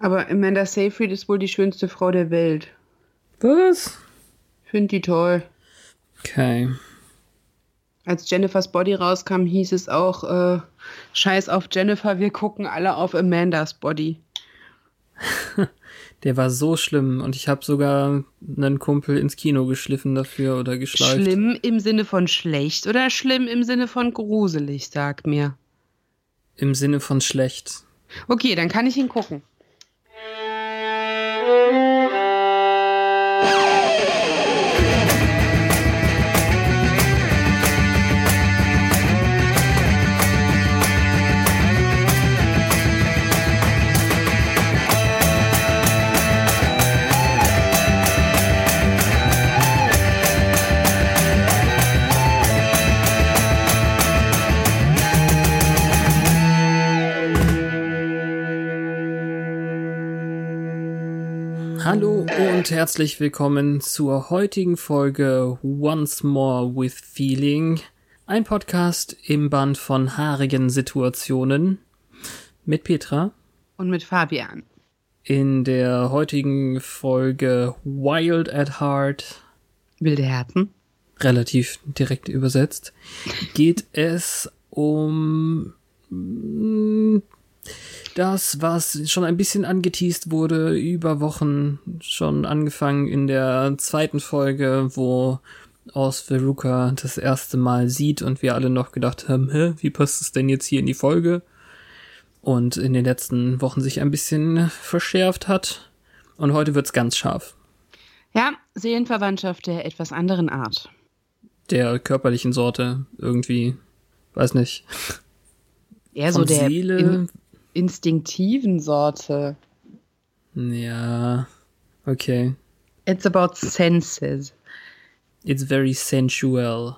Aber Amanda Seyfried ist wohl die schönste Frau der Welt. Was? Find die toll. Okay. Als Jennifers Body rauskam, hieß es auch, äh, scheiß auf Jennifer, wir gucken alle auf Amandas Body. Der war so schlimm und ich habe sogar einen Kumpel ins Kino geschliffen dafür oder geschleift. Schlimm im Sinne von schlecht oder schlimm im Sinne von gruselig, sag mir. Im Sinne von schlecht. Okay, dann kann ich ihn gucken. Hallo und herzlich willkommen zur heutigen Folge Once More with Feeling. Ein Podcast im Band von haarigen Situationen mit Petra. Und mit Fabian. In der heutigen Folge Wild at Heart. Wilde Herzen. Relativ direkt übersetzt. Geht es um das, was schon ein bisschen angeteased wurde, über Wochen schon angefangen in der zweiten Folge, wo aus Veruca das erste Mal sieht und wir alle noch gedacht haben, hä, wie passt es denn jetzt hier in die Folge? Und in den letzten Wochen sich ein bisschen verschärft hat. Und heute wird's ganz scharf. Ja, Seelenverwandtschaft der etwas anderen Art. Der körperlichen Sorte irgendwie. Weiß nicht. Eher so der Seele. In, instinktiven Sorte. Ja. Okay. It's about senses. It's very sensual.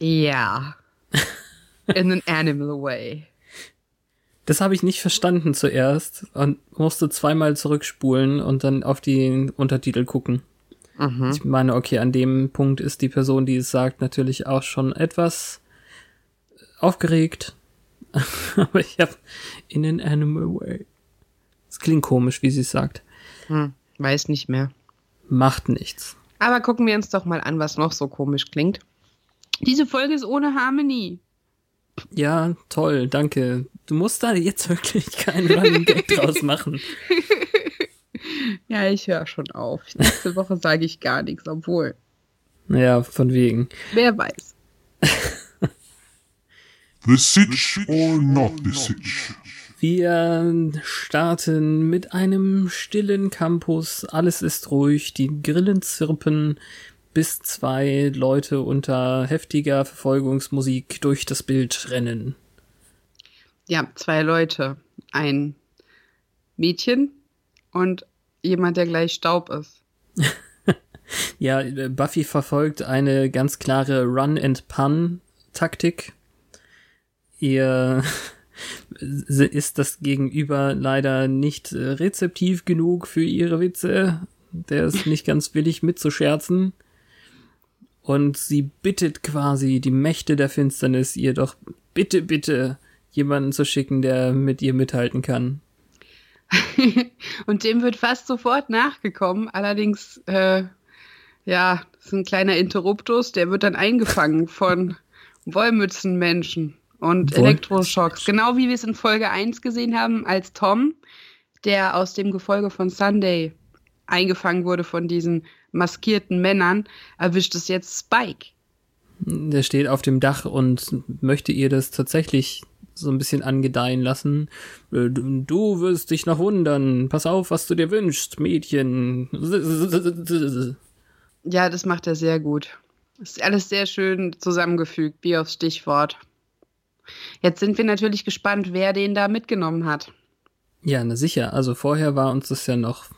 Ja. In an animal way. Das habe ich nicht verstanden zuerst und musste zweimal zurückspulen und dann auf die Untertitel gucken. Mhm. Ich meine, okay, an dem Punkt ist die Person, die es sagt, natürlich auch schon etwas aufgeregt. Aber ich habe in an animal way. Es klingt komisch, wie sie es sagt. Hm, weiß nicht mehr. Macht nichts. Aber gucken wir uns doch mal an, was noch so komisch klingt. Diese Folge ist ohne Harmony. Ja, toll, danke. Du musst da jetzt wirklich keinen Running Gag draus machen. Ja, ich höre schon auf. Nächste Woche sage ich gar nichts, obwohl, Naja, von wegen. wer weiß. The Sitch or not the Sitch? Wir starten mit einem stillen Campus. Alles ist ruhig, die Grillen zirpen, bis zwei Leute unter heftiger Verfolgungsmusik durch das Bild rennen. Ja, zwei Leute. Ein Mädchen und jemand, der gleich Staub ist. Ja, Buffy verfolgt eine ganz klare Run-and-Pun-Taktik. Ihr ist das Gegenüber leider nicht äh, rezeptiv genug für ihre Witze. Der ist nicht ganz willig mitzuscherzen. Und sie bittet quasi die Mächte der Finsternis, ihr doch bitte, bitte jemanden zu schicken, der mit ihr mithalten kann. und dem wird fast sofort nachgekommen. Allerdings, äh, ja, das ist ein kleiner Interruptus, der wird dann eingefangen von Wollmützenmenschen und Woll- Elektroschocks. Genau wie wir es in Folge 1 gesehen haben, als Tom, der aus dem Gefolge von Sunday eingefangen wurde von diesen maskierten Männern, erwischt es jetzt Spike. Der steht auf dem Dach und möchte ihr das tatsächlich so ein bisschen angedeihen lassen. Äh, Du, du wirst dich noch wundern. Pass auf, was du dir wünschst, Mädchen. Ja, das macht er sehr gut. Ist alles sehr schön zusammengefügt, wie aufs Stichwort. Jetzt sind wir natürlich gespannt, wer den da mitgenommen hat. Ja, na sicher. Also vorher war uns das ja noch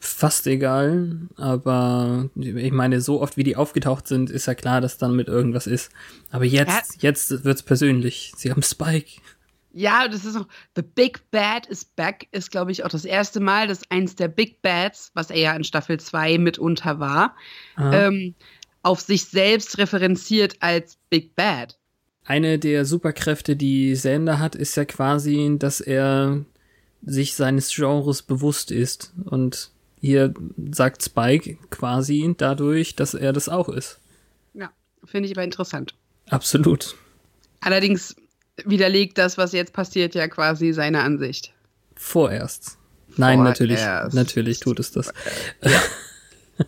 fast egal, aber ich meine, so oft wie die aufgetaucht sind, ist ja klar, dass dann mit irgendwas ist. Aber jetzt, ja. jetzt wird's persönlich. Sie haben Spike. Ja, das ist auch The Big Bad is Back ist, glaube ich, auch das erste Mal, dass eins der Big Bads, was er ja in Staffel 2 mitunter war, ähm, auf sich selbst referenziert als Big Bad. Eine der Superkräfte, die Sander hat, ist ja quasi, dass er sich seines Genres bewusst ist. Und hier sagt Spike quasi dadurch, dass er das auch ist. Ja, finde ich aber interessant. Absolut. Allerdings widerlegt das, was jetzt passiert, ja quasi seine Ansicht. Vorerst. Nein, Vorerst. natürlich, natürlich tut es das. Ja.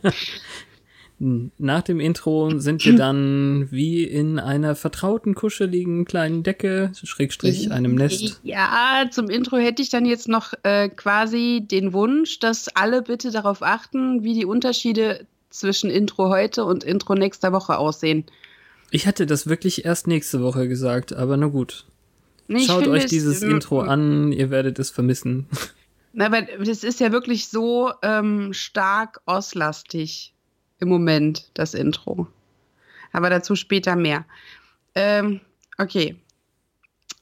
Nach dem Intro sind wir dann wie in einer vertrauten, kuscheligen kleinen Decke, Schrägstrich einem Nest. Ja, zum Intro hätte ich dann jetzt noch äh, quasi den Wunsch, dass alle bitte darauf achten, wie die Unterschiede zwischen Intro heute und Intro nächster Woche aussehen. Ich hatte das wirklich erst nächste Woche gesagt, aber na gut. Nee, Schaut euch dieses Intro an, ihr werdet es vermissen. Na, aber das ist ja wirklich so ähm, stark auslastig im Moment, das Intro. Aber dazu später mehr. Ähm, okay.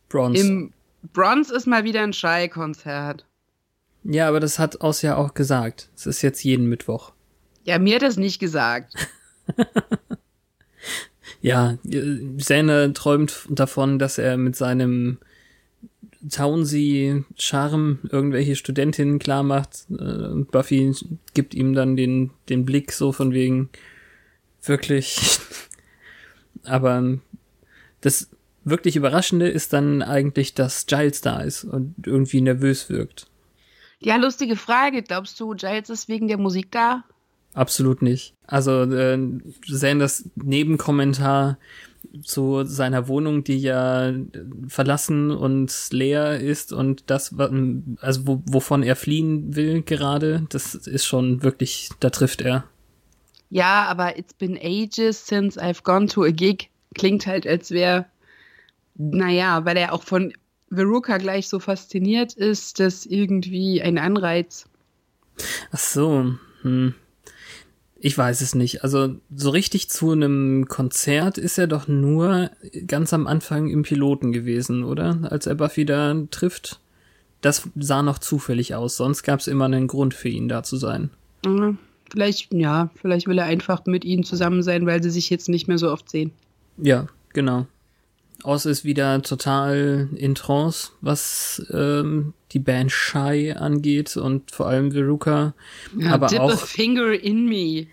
Bronze. Im Bronze ist mal wieder ein Schei-Konzert. Ja, aber das hat Aus ja auch gesagt. Es ist jetzt jeden Mittwoch. Ja, mir hat das nicht gesagt. ja, Zane träumt davon, dass er mit seinem Townsy-Charme irgendwelche Studentinnen klar macht. Äh, Buffy gibt ihm dann den, den Blick so von wegen wirklich. Aber das wirklich Überraschende ist dann eigentlich, dass Giles da ist und irgendwie nervös wirkt. Ja, lustige Frage. Glaubst du, Giles ist wegen der Musik da? Absolut nicht. Also äh, Sanders Nebenkommentar zu seiner Wohnung, die ja verlassen und leer ist und das, also wo, wovon er fliehen will gerade, das ist schon wirklich, da trifft er. Ja, aber it's been ages since I've gone to a gig. Klingt halt, als wäre, naja, weil er auch von Veruca gleich so fasziniert ist, das irgendwie ein Anreiz. Ach so, hm. Ich weiß es nicht. Also so richtig zu einem Konzert ist er doch nur ganz am Anfang im Piloten gewesen, oder? Als er Buffy da trifft. Das sah noch zufällig aus. Sonst gab es immer einen Grund für ihn da zu sein. Vielleicht, ja, vielleicht will er einfach mit ihnen zusammen sein, weil sie sich jetzt nicht mehr so oft sehen. Ja, genau. Oz ist wieder total in Trance, was ähm, die Band Shy angeht und vor allem Veruca. Ja, aber dip auch. A finger in me.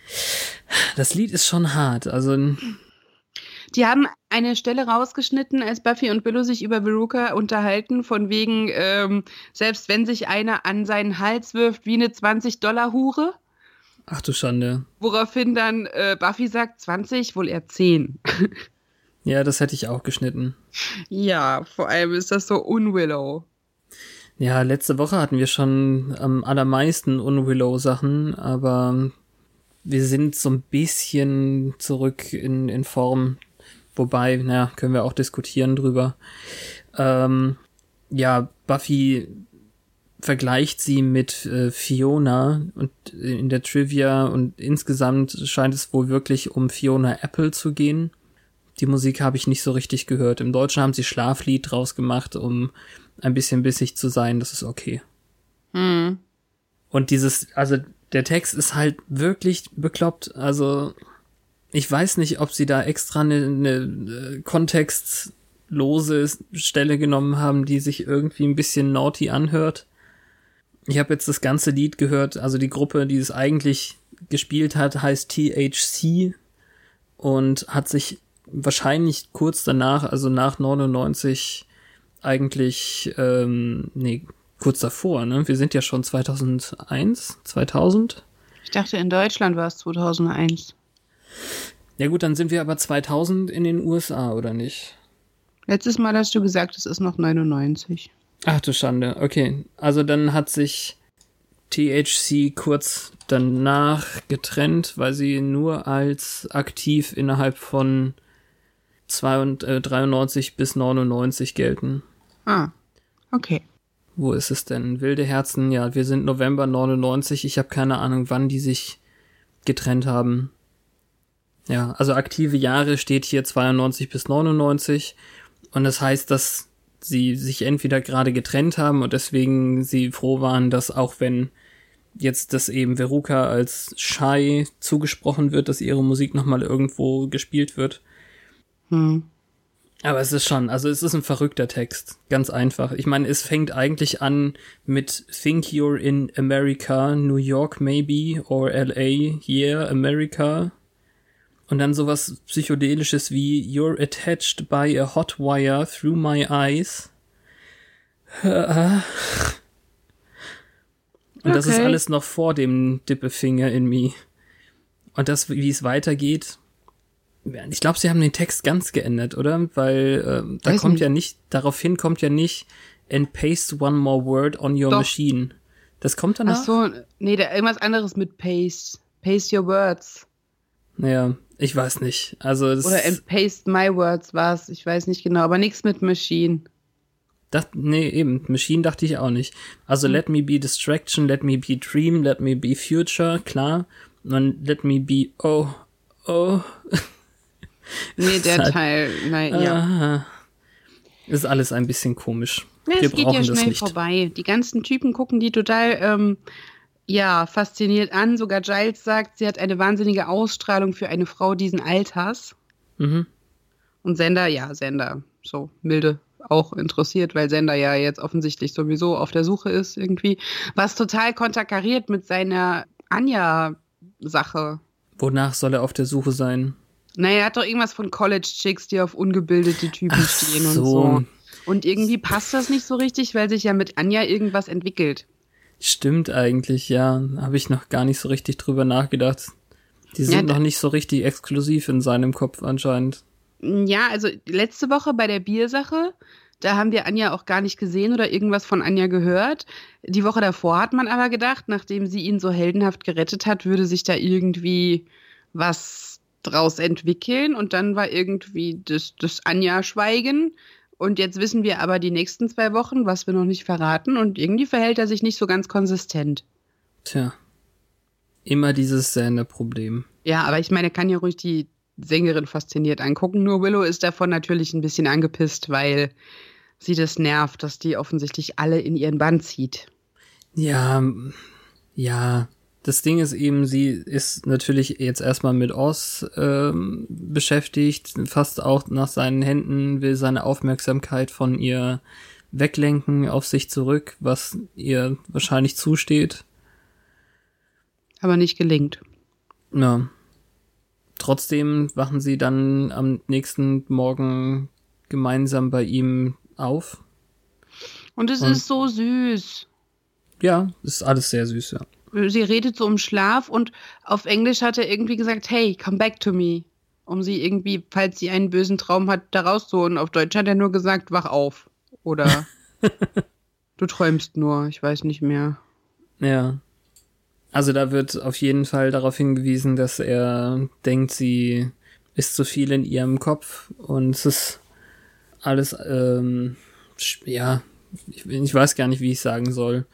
Das Lied ist schon hart. Also. Die haben eine Stelle rausgeschnitten, als Buffy und Willow sich über Veruca unterhalten, von wegen, ähm, selbst wenn sich einer an seinen Hals wirft wie eine 20-Dollar-Hure. Ach du Schande. Woraufhin dann äh, Buffy sagt 20, wohl eher 10. Ja, das hätte ich auch geschnitten. Ja, vor allem ist das so Unwillow. Ja, letzte Woche hatten wir schon am allermeisten Unwillow-Sachen, aber wir sind so ein bisschen zurück in, in Form. Wobei, naja, können wir auch diskutieren drüber. Ähm, ja, Buffy vergleicht sie mit äh, Fiona und in der Trivia und insgesamt scheint es wohl wirklich um Fiona Apple zu gehen. Die Musik habe ich nicht so richtig gehört. Im Deutschen haben sie Schlaflied draus gemacht, um ein bisschen bissig zu sein. Das ist okay. Mhm. Und dieses, also der Text ist halt wirklich bekloppt. Also ich weiß nicht, ob sie da extra eine, eine kontextlose Stelle genommen haben, die sich irgendwie ein bisschen naughty anhört. Ich habe jetzt das ganze Lied gehört, also die Gruppe, die es eigentlich gespielt hat, heißt THC und hat sich wahrscheinlich kurz danach, also nach 99, eigentlich, ähm, nee, kurz davor, ne? Wir sind ja schon 2001, 2000. Ich dachte, in Deutschland war es 2001. Ja gut, dann sind wir aber 2000 in den USA, oder nicht? Letztes Mal hast du gesagt, es ist noch 99. Ach du Schande, okay. Also dann hat sich THC kurz danach getrennt, weil sie nur als aktiv innerhalb von 92, äh, bis 99 gelten. Ah, okay. wo ist es denn? Wilde Herzen, ja, wir sind November 99. Ich habe keine Ahnung, wann die sich getrennt haben. Ja, also aktive Jahre steht hier 92 bis 99. Und das heißt, dass sie sich entweder gerade getrennt haben und deswegen sie froh waren, dass auch wenn jetzt das eben Veruca als Shy zugesprochen wird, dass ihre Musik nochmal irgendwo gespielt wird. Hm. Aber es ist schon, also es ist ein verrückter Text. Ganz einfach. Ich meine, es fängt eigentlich an mit Think you're in America, New York maybe, or LA, yeah, America. Und dann sowas psychedelisches wie You're attached by a hot wire through my eyes. Und das ist alles noch vor dem Dippefinger in me. Und das, wie es weitergeht, ich glaube, sie haben den Text ganz geändert, oder? Weil äh, da Weiß kommt nicht. ja nicht, daraufhin kommt ja nicht and paste one more word on your Doch. machine. Das kommt danach? Ach so, nee, da irgendwas anderes mit paste. Paste your words. Naja, ich weiß nicht. Also Oder and paste my words war's. Ich weiß nicht genau, aber nichts mit Machine. Das, nee, eben, Machine dachte ich auch nicht. Also let me be distraction, let me be dream, let me be future, klar. Und let me be oh, oh. Nee, der halt, Teil, nein, ja. Ist alles ein bisschen komisch. Ja, Wir es geht ja schnell vorbei. Die ganzen Typen gucken die total, ähm, ja, fasziniert an. Sogar Giles sagt, sie hat eine wahnsinnige Ausstrahlung für eine Frau diesen Alters. Mhm. Und Sender, ja, Sender, so milde auch interessiert, weil Sender ja jetzt offensichtlich sowieso auf der Suche ist irgendwie. Was total konterkariert mit seiner Anja-Sache. Wonach soll er auf der Suche sein? Naja, er hat doch irgendwas von College-Chicks, die auf ungebildete Typen Ach stehen so. und so. Und irgendwie passt das nicht so richtig, weil sich ja mit Anja irgendwas entwickelt. Stimmt eigentlich, ja. Habe ich noch gar nicht so richtig drüber nachgedacht. Die sind ja, noch nicht so richtig exklusiv in seinem Kopf anscheinend. Ja, also letzte Woche bei der Biersache, da haben wir Anja auch gar nicht gesehen oder irgendwas von Anja gehört. Die Woche davor hat man aber gedacht, nachdem sie ihn so heldenhaft gerettet hat, würde sich da irgendwie was draus entwickeln und dann war irgendwie das, das Anja-Schweigen. Und jetzt wissen wir aber die nächsten zwei Wochen, was wir noch nicht verraten. Und irgendwie verhält er sich nicht so ganz konsistent. Tja. Immer dieses Sender-Problem. Ja, aber ich meine, er kann ja ruhig die Sängerin fasziniert angucken. Nur Willow ist davon natürlich ein bisschen angepisst, weil sie das nervt, dass die offensichtlich alle in ihren Bann zieht. Ja, ja, das Ding ist eben, sie ist natürlich jetzt erstmal mit Oz ähm, beschäftigt, fast auch nach seinen Händen, will seine Aufmerksamkeit von ihr weglenken auf sich zurück, was ihr wahrscheinlich zusteht. Aber nicht gelingt. Ja. Trotzdem wachen sie dann am nächsten Morgen gemeinsam bei ihm auf. Und es Und ist so süß. Ja, ist alles sehr süß, ja sie redet so um Schlaf und auf Englisch hat er irgendwie gesagt, hey, come back to me. Um sie irgendwie, falls sie einen bösen Traum hat, da rauszuholen. Auf Deutsch hat er nur gesagt, wach auf. Oder du träumst nur, ich weiß nicht mehr. Ja. Also da wird auf jeden Fall darauf hingewiesen, dass er denkt, sie ist zu viel in ihrem Kopf und es ist alles, ähm, ja, ich, ich weiß gar nicht, wie ich sagen soll.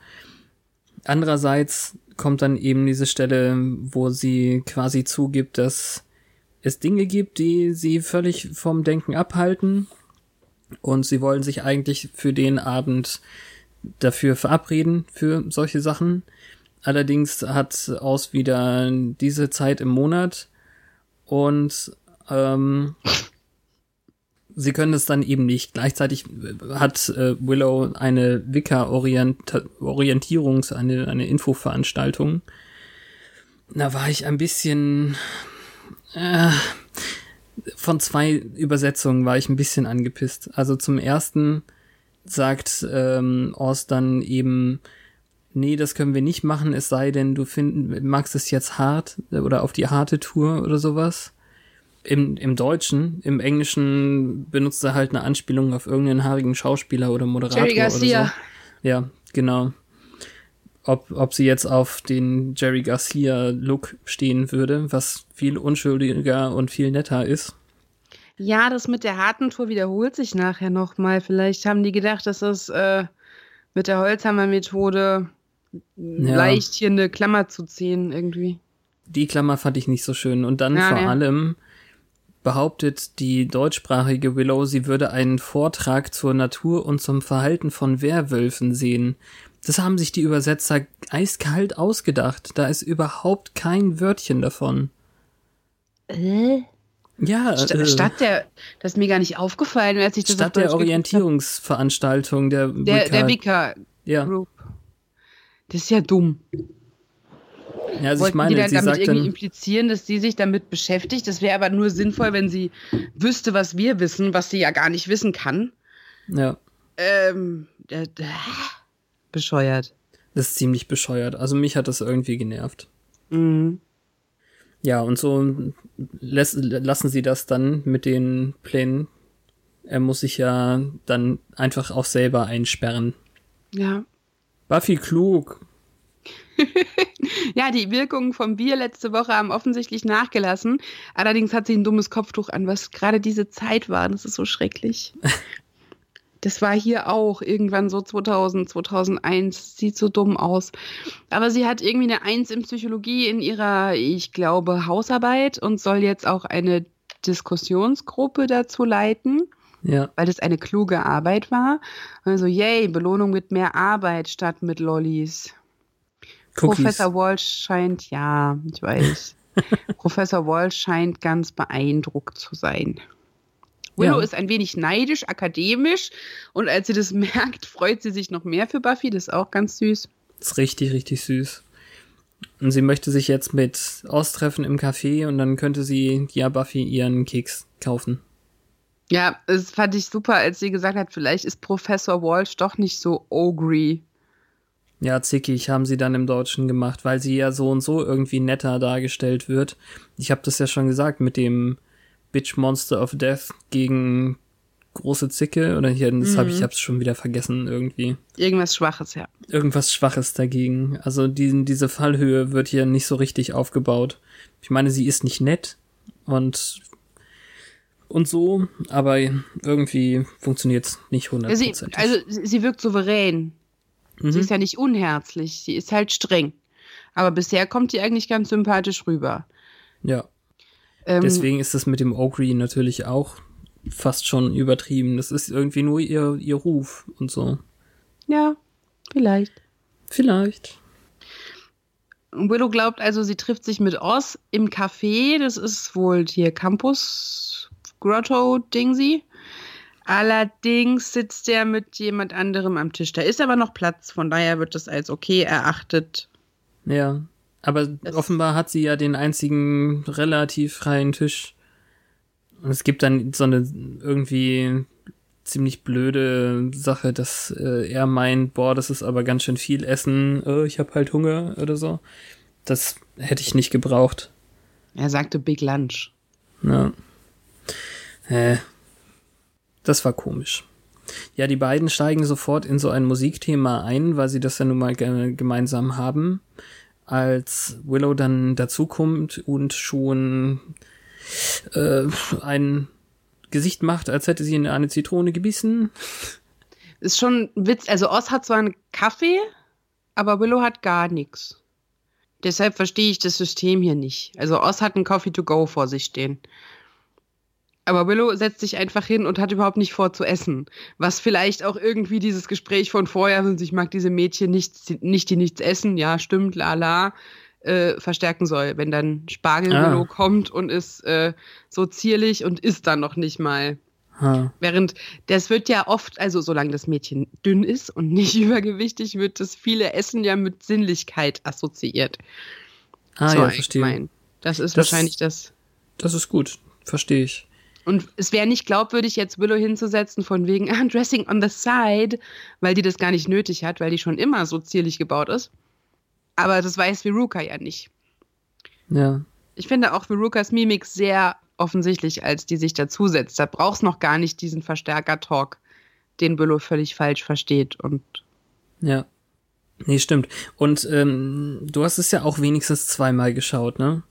Andererseits kommt dann eben diese Stelle, wo sie quasi zugibt, dass es Dinge gibt, die sie völlig vom Denken abhalten und sie wollen sich eigentlich für den Abend dafür verabreden, für solche Sachen. Allerdings hat Aus wieder diese Zeit im Monat und ähm, sie können es dann eben nicht. Gleichzeitig hat äh, Willow eine Wicca-Orientierungs-, eine, eine Infoveranstaltung. Da war ich ein bisschen, äh, von zwei Übersetzungen war ich ein bisschen angepisst. Also zum ersten sagt ähm, Oz dann eben, nee, das können wir nicht machen, es sei denn, du find, magst es jetzt hart oder auf die harte Tour oder sowas im, im Deutschen, im Englischen benutzt er halt eine Anspielung auf irgendeinen haarigen Schauspieler oder Moderator Jerry Garcia. oder so. Ja, genau. Ob, ob sie jetzt auf den Jerry Garcia-Look stehen würde, was viel unschuldiger und viel netter ist. Ja, das mit der harten Tour wiederholt sich nachher nochmal. Vielleicht haben die gedacht, dass das äh, mit der Holzhammer-Methode Ja. leicht hier eine Klammer zu ziehen irgendwie. Die Klammer fand ich nicht so schön. Und dann Ja, vor ne. allem behauptet die deutschsprachige Willow, sie würde einen Vortrag zur Natur und zum Verhalten von Werwölfen sehen. Das haben sich die Übersetzer eiskalt ausgedacht. Da ist überhaupt kein Wörtchen davon. Äh? Ja, Sta äh, Statt der, das ist mir gar nicht aufgefallen, als ich das statt der. Orientierungsveranstaltung der Der, der Wicca- Wicca Ja, Group. Das ist ja dumm. Ja also ich Wollten die meine, dann sie damit sagt irgendwie implizieren, dass sie sich damit beschäftigt? Das wäre aber nur sinnvoll, wenn sie wüsste, was wir wissen, was sie ja gar nicht wissen kann. ja, Ähm, äh, äh, bescheuert. das ist ziemlich bescheuert. Also mich hat das irgendwie genervt. Mhm. Ja, und so lässt, lassen sie das dann mit den Plänen. Er muss sich ja dann einfach auch selber einsperren. Ja. Buffy klug. Ja, die Wirkungen vom Bier letzte Woche haben offensichtlich nachgelassen. Allerdings hat sie ein dummes Kopftuch an, was gerade diese Zeit war. Das ist so schrecklich. Das war hier auch irgendwann so 2000, 2001. Sieht so dumm aus. Aber sie hat irgendwie eine Eins in Psychologie in ihrer, ich glaube, Hausarbeit und soll jetzt auch eine Diskussionsgruppe dazu leiten, Ja, weil das eine kluge Arbeit war. Also, yay, Belohnung mit mehr Arbeit statt mit Lollis. Cookies. Professor Walsh scheint, ja, ich weiß. Professor Walsh scheint ganz beeindruckt zu sein. Willow Ja. ist ein wenig neidisch, akademisch und als sie das merkt, freut sie sich noch mehr für Buffy. Das ist auch ganz süß. ist richtig, richtig süß. Und sie möchte sich jetzt mit Oz treffen im Café und dann könnte sie ja Buffy ihren Keks kaufen. Ja, das fand ich super, als sie gesagt hat, vielleicht ist Professor Walsh doch nicht so ogry. Ja, zickig haben sie dann im Deutschen gemacht, weil sie ja so und so irgendwie netter dargestellt wird. Ich habe das ja schon gesagt mit dem Bitch Monster of Death gegen große Zicke oder hier, das habe ich hab's schon wieder vergessen irgendwie. Irgendwas Schwaches, ja. Irgendwas Schwaches dagegen. Also die, diese Fallhöhe wird hier nicht so richtig aufgebaut. Ich meine, sie ist nicht nett und und so, aber irgendwie funktioniert's nicht hundertprozentig. also sie sie wirkt souverän. Mhm. Sie ist ja nicht unherzlich, sie ist halt streng. Aber bisher kommt die eigentlich ganz sympathisch rüber. ja. Ähm, Deswegen ist das mit dem Ogre natürlich auch fast schon übertrieben. Das ist irgendwie nur ihr, ihr Ruf und so. Ja, vielleicht. Vielleicht. Willow glaubt also, sie trifft sich mit Oz im Café. Das ist wohl hier Campus Grotto Dingsy. Allerdings sitzt er mit jemand anderem am Tisch. Da ist aber noch Platz, von daher wird das als okay erachtet. Ja. Aber Das- offenbar hat sie ja den einzigen relativ freien Tisch. Und es gibt dann so eine irgendwie ziemlich blöde Sache, dass äh, er meint, boah, das ist aber ganz schön viel Essen, äh, ich hab halt Hunger oder so. Das hätte ich nicht gebraucht. Er sagte Big Lunch. Ja. Äh, das war komisch. Ja, die beiden steigen sofort in so ein Musikthema ein, weil sie das ja nun mal ge gemeinsam haben. Als Willow dann dazukommt und schon äh, ein Gesicht macht, als hätte sie in eine Zitrone gebissen. Ist schon ein Witz. Also Oz hat zwar einen Kaffee, aber Willow hat gar nichts. Deshalb verstehe ich das System hier nicht. Also Oz hat einen Coffee to go vor sich stehen. Aber Willow setzt sich einfach hin und hat überhaupt nicht vor zu essen. Was vielleicht auch irgendwie dieses Gespräch von vorher, und ich mag diese Mädchen nicht, nicht die nichts essen, ja, stimmt, la la, äh, verstärken soll. Wenn dann Spargel Ah. Willow kommt und ist äh, so zierlich und isst dann noch nicht mal. Ha. Während das wird ja oft, also solange das Mädchen dünn ist und nicht übergewichtig, wird das viele Essen ja mit Sinnlichkeit assoziiert. Ah So ja, verstehe. Das ist Das- wahrscheinlich das. Das ist gut. Verstehe ich. Und es wäre nicht glaubwürdig, jetzt Willow hinzusetzen von wegen ah, Dressing on the side, weil die das gar nicht nötig hat, weil die schon immer so zierlich gebaut ist. Aber das weiß Veruca ja nicht. Ja. Ich finde auch Verucas Mimik sehr offensichtlich, als die sich dazusetzt. Da brauchst noch gar nicht diesen Verstärker-Talk, den Willow völlig falsch versteht. Und Ja. Nee, stimmt. Und ähm, du hast es ja auch wenigstens zweimal geschaut, ne?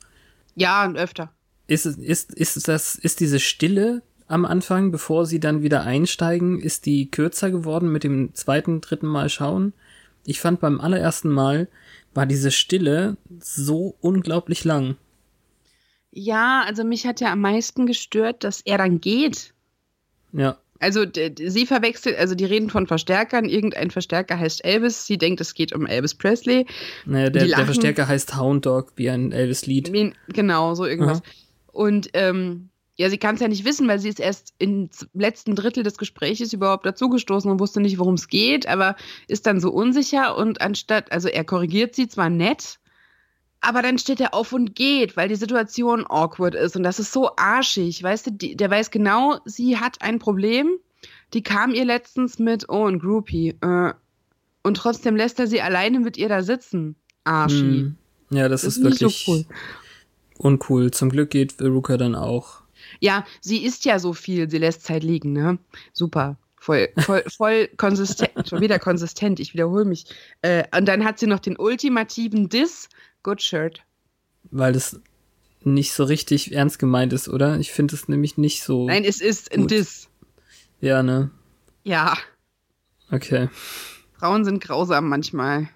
ja, und öfter. Ist, ist, ist das, ist diese Stille am Anfang, bevor sie dann wieder einsteigen, ist die kürzer geworden mit dem zweiten, dritten Mal schauen. Ich fand beim allerersten Mal war diese Stille so unglaublich lang. Ja, also mich hat ja am meisten gestört, dass er dann geht. Ja. Also sie verwechselt, also die reden von Verstärkern. Irgendein Verstärker heißt Elvis. Sie denkt, es geht um Elvis Presley. Naja, der, der Verstärker heißt Hound Dog, wie ein Elvis-Lied. Genau, so irgendwas. Aha. Und ähm, ja, sie kann es ja nicht wissen, weil sie ist erst im letzten Drittel des Gesprächs überhaupt dazugestoßen und wusste nicht, worum es geht, aber ist dann so unsicher und anstatt, also er korrigiert sie zwar nett, aber dann steht er auf und geht, weil die Situation awkward ist. Und das ist so arschig. Weißt du, die, der weiß genau, sie hat ein Problem. Die kam ihr letztens mit, oh, ein Groupie. Äh, und trotzdem lässt er sie alleine mit ihr da sitzen. Arschi. Hm. Ja, das, das ist, ist wirklich so cool. Uncool. Zum Glück geht Veruca dann auch. Ja, sie isst ja so viel, sie lässt Zeit liegen, ne? Super. Voll, voll, voll konsistent, schon wieder konsistent, ich wiederhole mich. Äh, und dann hat sie noch den ultimativen Diss Good Shirt. Weil das nicht so richtig ernst gemeint ist, oder? Ich finde es nämlich nicht so. Nein, es ist ein Diss. Ja, ne? Ja. Okay. Frauen sind grausam manchmal.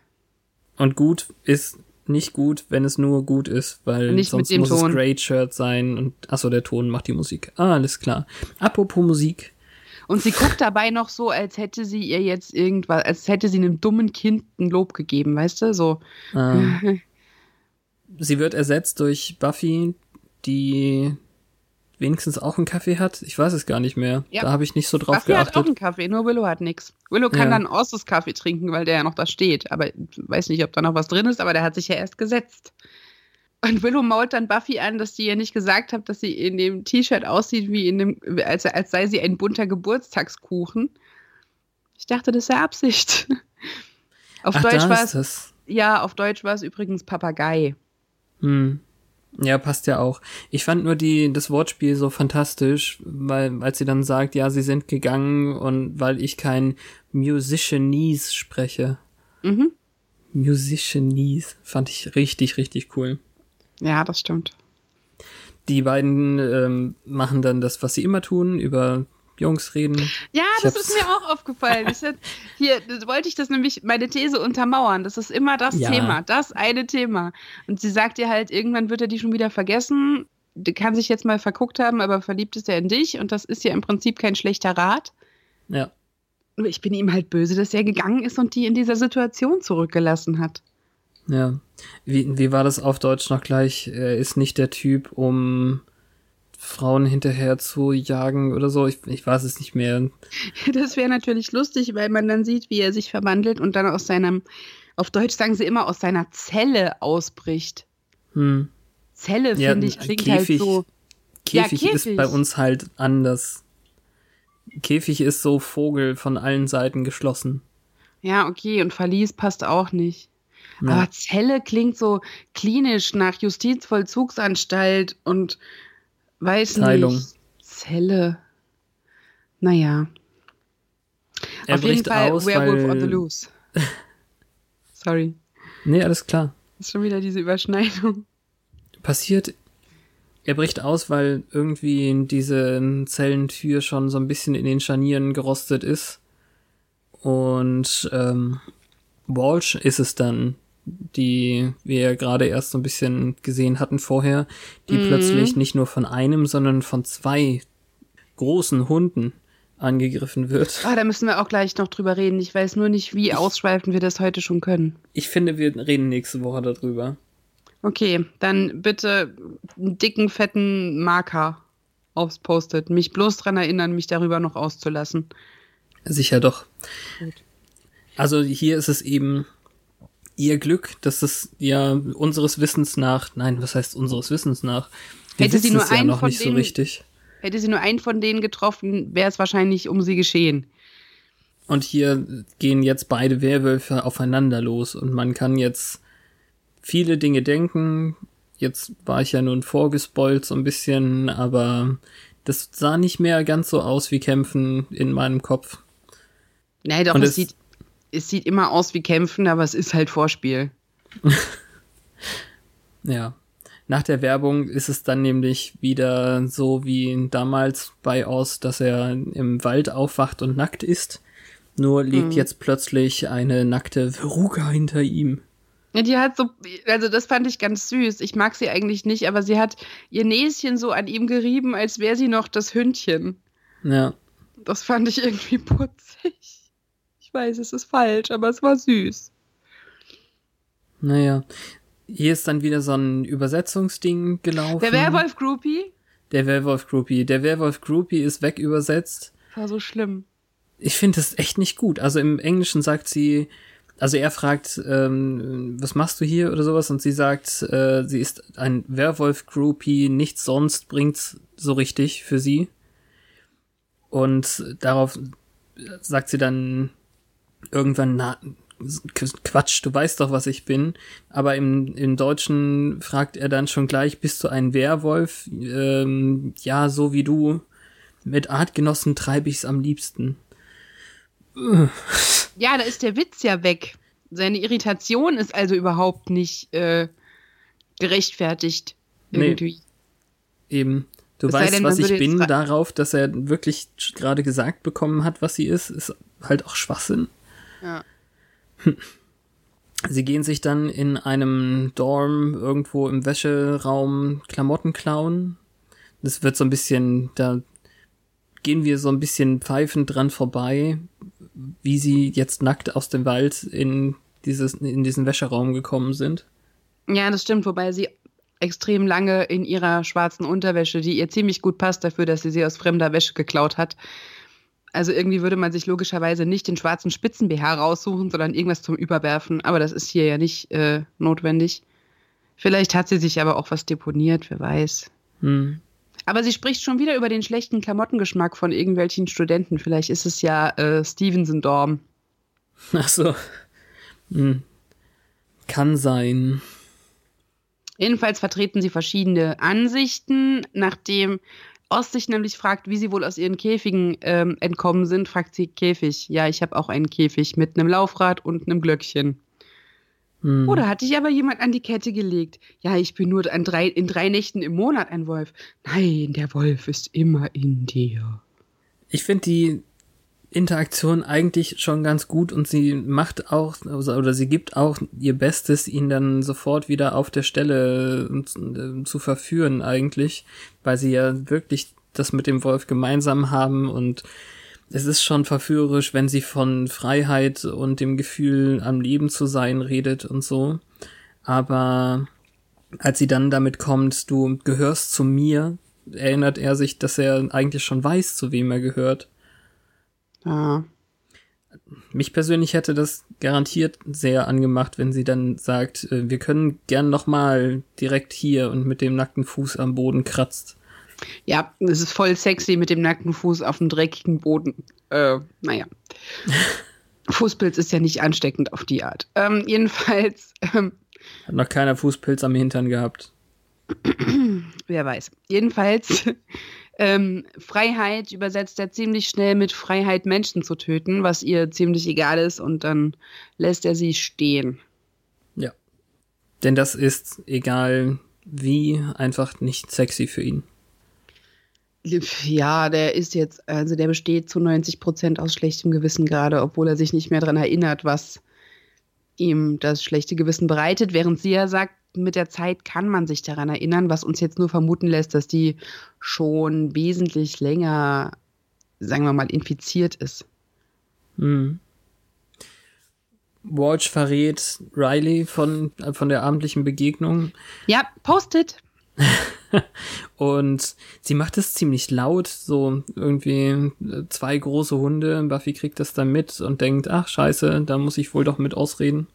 Und gut ist nicht gut, wenn es nur gut ist, weil nicht sonst muss Ton. es Great Shirt sein und achso, der Ton macht die Musik. Ah, alles klar. Apropos Musik. Und sie guckt dabei noch so, als hätte sie ihr jetzt irgendwas, als hätte sie einem dummen Kind ein Lob gegeben, weißt du? So. Ah. sie wird ersetzt durch Buffy, die wenigstens auch einen Kaffee hat. Ich weiß es gar nicht mehr. Ja. Da habe ich nicht so drauf Buffy geachtet. hat auch einen Kaffee, nur Willow hat nichts. Willow kann ja. dann Ossus Kaffee trinken, weil der ja noch da steht. Aber ich weiß nicht, ob da noch was drin ist, aber der hat sich ja erst gesetzt. Und Willow mault dann Buffy an, dass die ihr nicht gesagt hat, dass sie in dem T-Shirt aussieht, wie in dem, als, als sei sie ein bunter Geburtstagskuchen. Ich dachte, das sei Absicht. auf Ach, Deutsch war es. Ja, auf Deutsch war es übrigens Papagei. Hm. Ja, passt ja auch. Ich fand nur die, das Wortspiel so fantastisch, weil, als sie dann sagt, ja, sie sind gegangen und weil ich kein Musicianese spreche. Mhm. Musicianese fand ich richtig, richtig cool. Ja, das stimmt. Die beiden ähm, machen dann das, was sie immer tun, über Jungs reden. Ja, ich das ist mir auch aufgefallen. Hab, hier wollte ich das nämlich meine These untermauern. Das ist immer das ja. Thema, das eine Thema. Und sie sagt ihr halt, irgendwann wird er die schon wieder vergessen. Kann sich jetzt mal verguckt haben, aber verliebt ist er in dich und das ist ja im Prinzip kein schlechter Rat. Ja. Ich bin ihm halt böse, dass er gegangen ist und die in dieser Situation zurückgelassen hat. Ja. Wie, wie war das auf Deutsch noch gleich? Er ist nicht der Typ, um Frauen hinterher zu jagen oder so. Ich, ich weiß es nicht mehr. Das wäre natürlich lustig, weil man dann sieht, wie er sich verwandelt und dann aus seinem, auf Deutsch sagen sie immer, aus seiner Zelle ausbricht. Hm. Zelle, ja, finde ich, klingt halt Käfig, halt so. Käfig, ja, Käfig ist bei uns halt anders. Käfig ist so Vogel von allen Seiten geschlossen. Ja, okay, und Verlies passt auch nicht. Ja. Aber Zelle klingt so klinisch nach Justizvollzugsanstalt und Weiß Teilung. nicht. Zelle. Naja. Er Auf jeden Fall aus, Werewolf weil... on the Loose. Sorry. Nee, alles klar. ist schon wieder diese Überschneidung. Passiert, er bricht aus, weil irgendwie diese Zellentür schon so ein bisschen in den Scharnieren gerostet ist. Und ähm, Walsh ist es dann, die wir gerade erst so ein bisschen gesehen hatten vorher, die mhm. plötzlich nicht nur von einem, sondern von zwei großen Hunden angegriffen wird. Ah, da müssen wir auch gleich noch drüber reden. Ich weiß nur nicht, wie ich, ausschweifend wir das heute schon können. Ich finde, wir reden nächste Woche darüber. Okay, dann bitte einen dicken, fetten Marker aufs Post-it. Mich bloß dran erinnern, mich darüber noch auszulassen. Sicher doch. Gut. Also hier ist es eben ihr Glück, dass es ja unseres Wissens nach, nein, was heißt unseres Wissens nach? Wir hätte sie nur einen ja noch von nicht denen, so richtig. Hätte sie nur einen von denen getroffen, wäre es wahrscheinlich um sie geschehen. Und hier gehen jetzt beide Werwölfe aufeinander los und man kann jetzt viele Dinge denken. Jetzt war ich ja nun vorgespoilt so ein bisschen, aber das sah nicht mehr ganz so aus wie Kämpfen in meinem Kopf. Nein, doch, es, es sieht es sieht immer aus wie Kämpfen, aber es ist halt Vorspiel. ja. Nach der Werbung ist es dann nämlich wieder so wie damals bei Oz, dass er im Wald aufwacht und nackt ist. Nur liegt Mhm. jetzt plötzlich eine nackte Veruga hinter ihm. Ja, die hat so, also das fand ich ganz süß. Ich mag sie eigentlich nicht, aber sie hat ihr Näschen so an ihm gerieben, als wäre sie noch das Hündchen. Ja. Das fand ich irgendwie putzig. Weiß, es ist falsch, aber es war süß. Naja. Hier ist dann wieder so ein Übersetzungsding gelaufen. Der Werwolf Groupie Der Werwolf Groupie. Der Werwolf Groupie ist wegübersetzt. war so schlimm. Ich finde das echt nicht gut. Also im Englischen sagt sie, also er fragt, ähm, was machst du hier oder sowas und sie sagt, äh, sie ist ein Werwolf Groupie, nichts sonst bringt's so richtig für sie. Und darauf sagt sie dann irgendwann, na, Quatsch, du weißt doch, was ich bin. Aber im, im Deutschen fragt er dann schon gleich, bist du ein Werwolf? Ähm, ja, so wie du. Mit Artgenossen treibe ich's am liebsten. Ja, da ist der Witz ja weg. Seine Irritation ist also überhaupt nicht äh, gerechtfertigt. Nee. Irgendwie. Eben. Du sei weißt, denn, was ich bin, darauf, dass er wirklich gerade gesagt bekommen hat, was sie ist, ist halt auch Schwachsinn. Ja. Sie gehen sich dann in einem Dorm irgendwo im Wäscheraum Klamotten klauen. Das wird so ein bisschen, da gehen wir so ein bisschen pfeifend dran vorbei, wie sie jetzt nackt aus dem Wald in dieses, in diesen Wäscheraum gekommen sind. Ja, das stimmt, wobei sie extrem lange in ihrer schwarzen Unterwäsche, die ihr ziemlich gut passt dafür, dass sie sie aus fremder Wäsche geklaut hat. Also irgendwie würde man sich logischerweise nicht den schwarzen Spitzen-BH raussuchen, sondern irgendwas zum Überwerfen. Aber das ist hier ja nicht äh, notwendig. Vielleicht hat sie sich aber auch was deponiert, wer weiß. Hm. Aber sie spricht schon wieder über den schlechten Klamottengeschmack von irgendwelchen Studenten. Vielleicht ist es ja äh, Stevenson-Dorm. Ach so. Hm. Kann sein. Jedenfalls vertreten sie verschiedene Ansichten. Nachdem Ost sich nämlich fragt, wie sie wohl aus ihren Käfigen ähm, entkommen sind, fragt sie Käfig. Ja, ich habe auch einen Käfig mit einem Laufrad und einem Glöckchen. Hm. Oder hat dich aber jemand an die Kette gelegt? Ja, ich bin nur an drei, in drei Nächten im Monat ein Wolf. Nein, der Wolf ist immer in dir. Ich finde die Interaktion eigentlich schon ganz gut und sie macht auch, also, oder sie gibt auch ihr Bestes, ihn dann sofort wieder auf der Stelle äh, zu verführen eigentlich, weil sie ja wirklich das mit dem Wolf gemeinsam haben und es ist schon verführerisch, wenn sie von Freiheit und dem Gefühl am Leben zu sein redet und so. Aber als sie dann damit kommt, du gehörst zu mir, erinnert er sich, dass er eigentlich schon weiß, zu wem er gehört. Ja. Mich persönlich hätte das garantiert sehr angemacht, wenn sie dann sagt, äh, wir können gern nochmal direkt hier und mit dem nackten Fuß am Boden kratzt. Ja, es ist voll sexy mit dem nackten Fuß auf dem dreckigen Boden. Äh, naja. Fußpilz ist ja nicht ansteckend auf die Art. Ähm, jedenfalls, ähm, Hat noch keiner Fußpilz am Hintern gehabt. wer weiß. Jedenfalls, ähm, Freiheit übersetzt er ziemlich schnell mit Freiheit, Menschen zu töten, was ihr ziemlich egal ist, und dann lässt er sie stehen. Ja. Denn das ist, egal wie, einfach nicht sexy für ihn. Ja, der ist jetzt, also der besteht zu 90 Prozent aus schlechtem Gewissen gerade, obwohl er sich nicht mehr daran erinnert, was ihm das schlechte Gewissen bereitet, während sie ja sagt, mit der Zeit kann man sich daran erinnern, was uns jetzt nur vermuten lässt, dass die schon wesentlich länger, sagen wir mal, infiziert ist. Hm. Walsh verrät Riley von, äh, von der abendlichen Begegnung Ja, postet. und sie macht es ziemlich laut, so irgendwie äh, zwei große Hunde. Buffy kriegt das dann mit und denkt, ach scheiße, da muss ich wohl doch mit ausreden.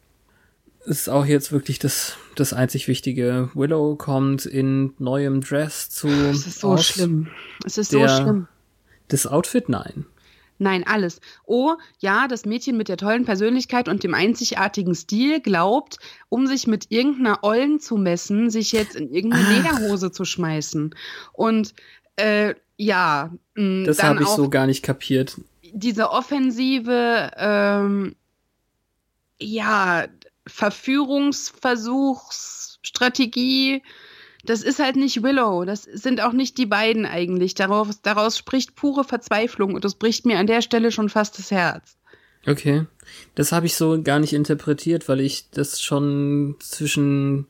Ist auch jetzt wirklich das, das einzig Wichtige. Willow kommt in neuem Dress zu. Es ist so schlimm. Es ist Der- so schlimm. Das Outfit, nein. Nein, alles. Oh, ja, das Mädchen mit der tollen Persönlichkeit und dem einzigartigen Stil glaubt, um sich mit irgendeiner Ollen zu messen, sich jetzt in irgendeine Ach. Lederhose zu schmeißen. Und äh, ja, mh, Das dann habe ich so gar nicht kapiert. diese offensive, ähm, ja, Verführungsversuchsstrategie, das ist halt nicht Willow. Das sind auch nicht die beiden eigentlich. Daraus, daraus spricht pure Verzweiflung und das bricht mir an der Stelle schon fast das Herz. Okay. Das habe ich so gar nicht interpretiert, weil ich das schon zwischen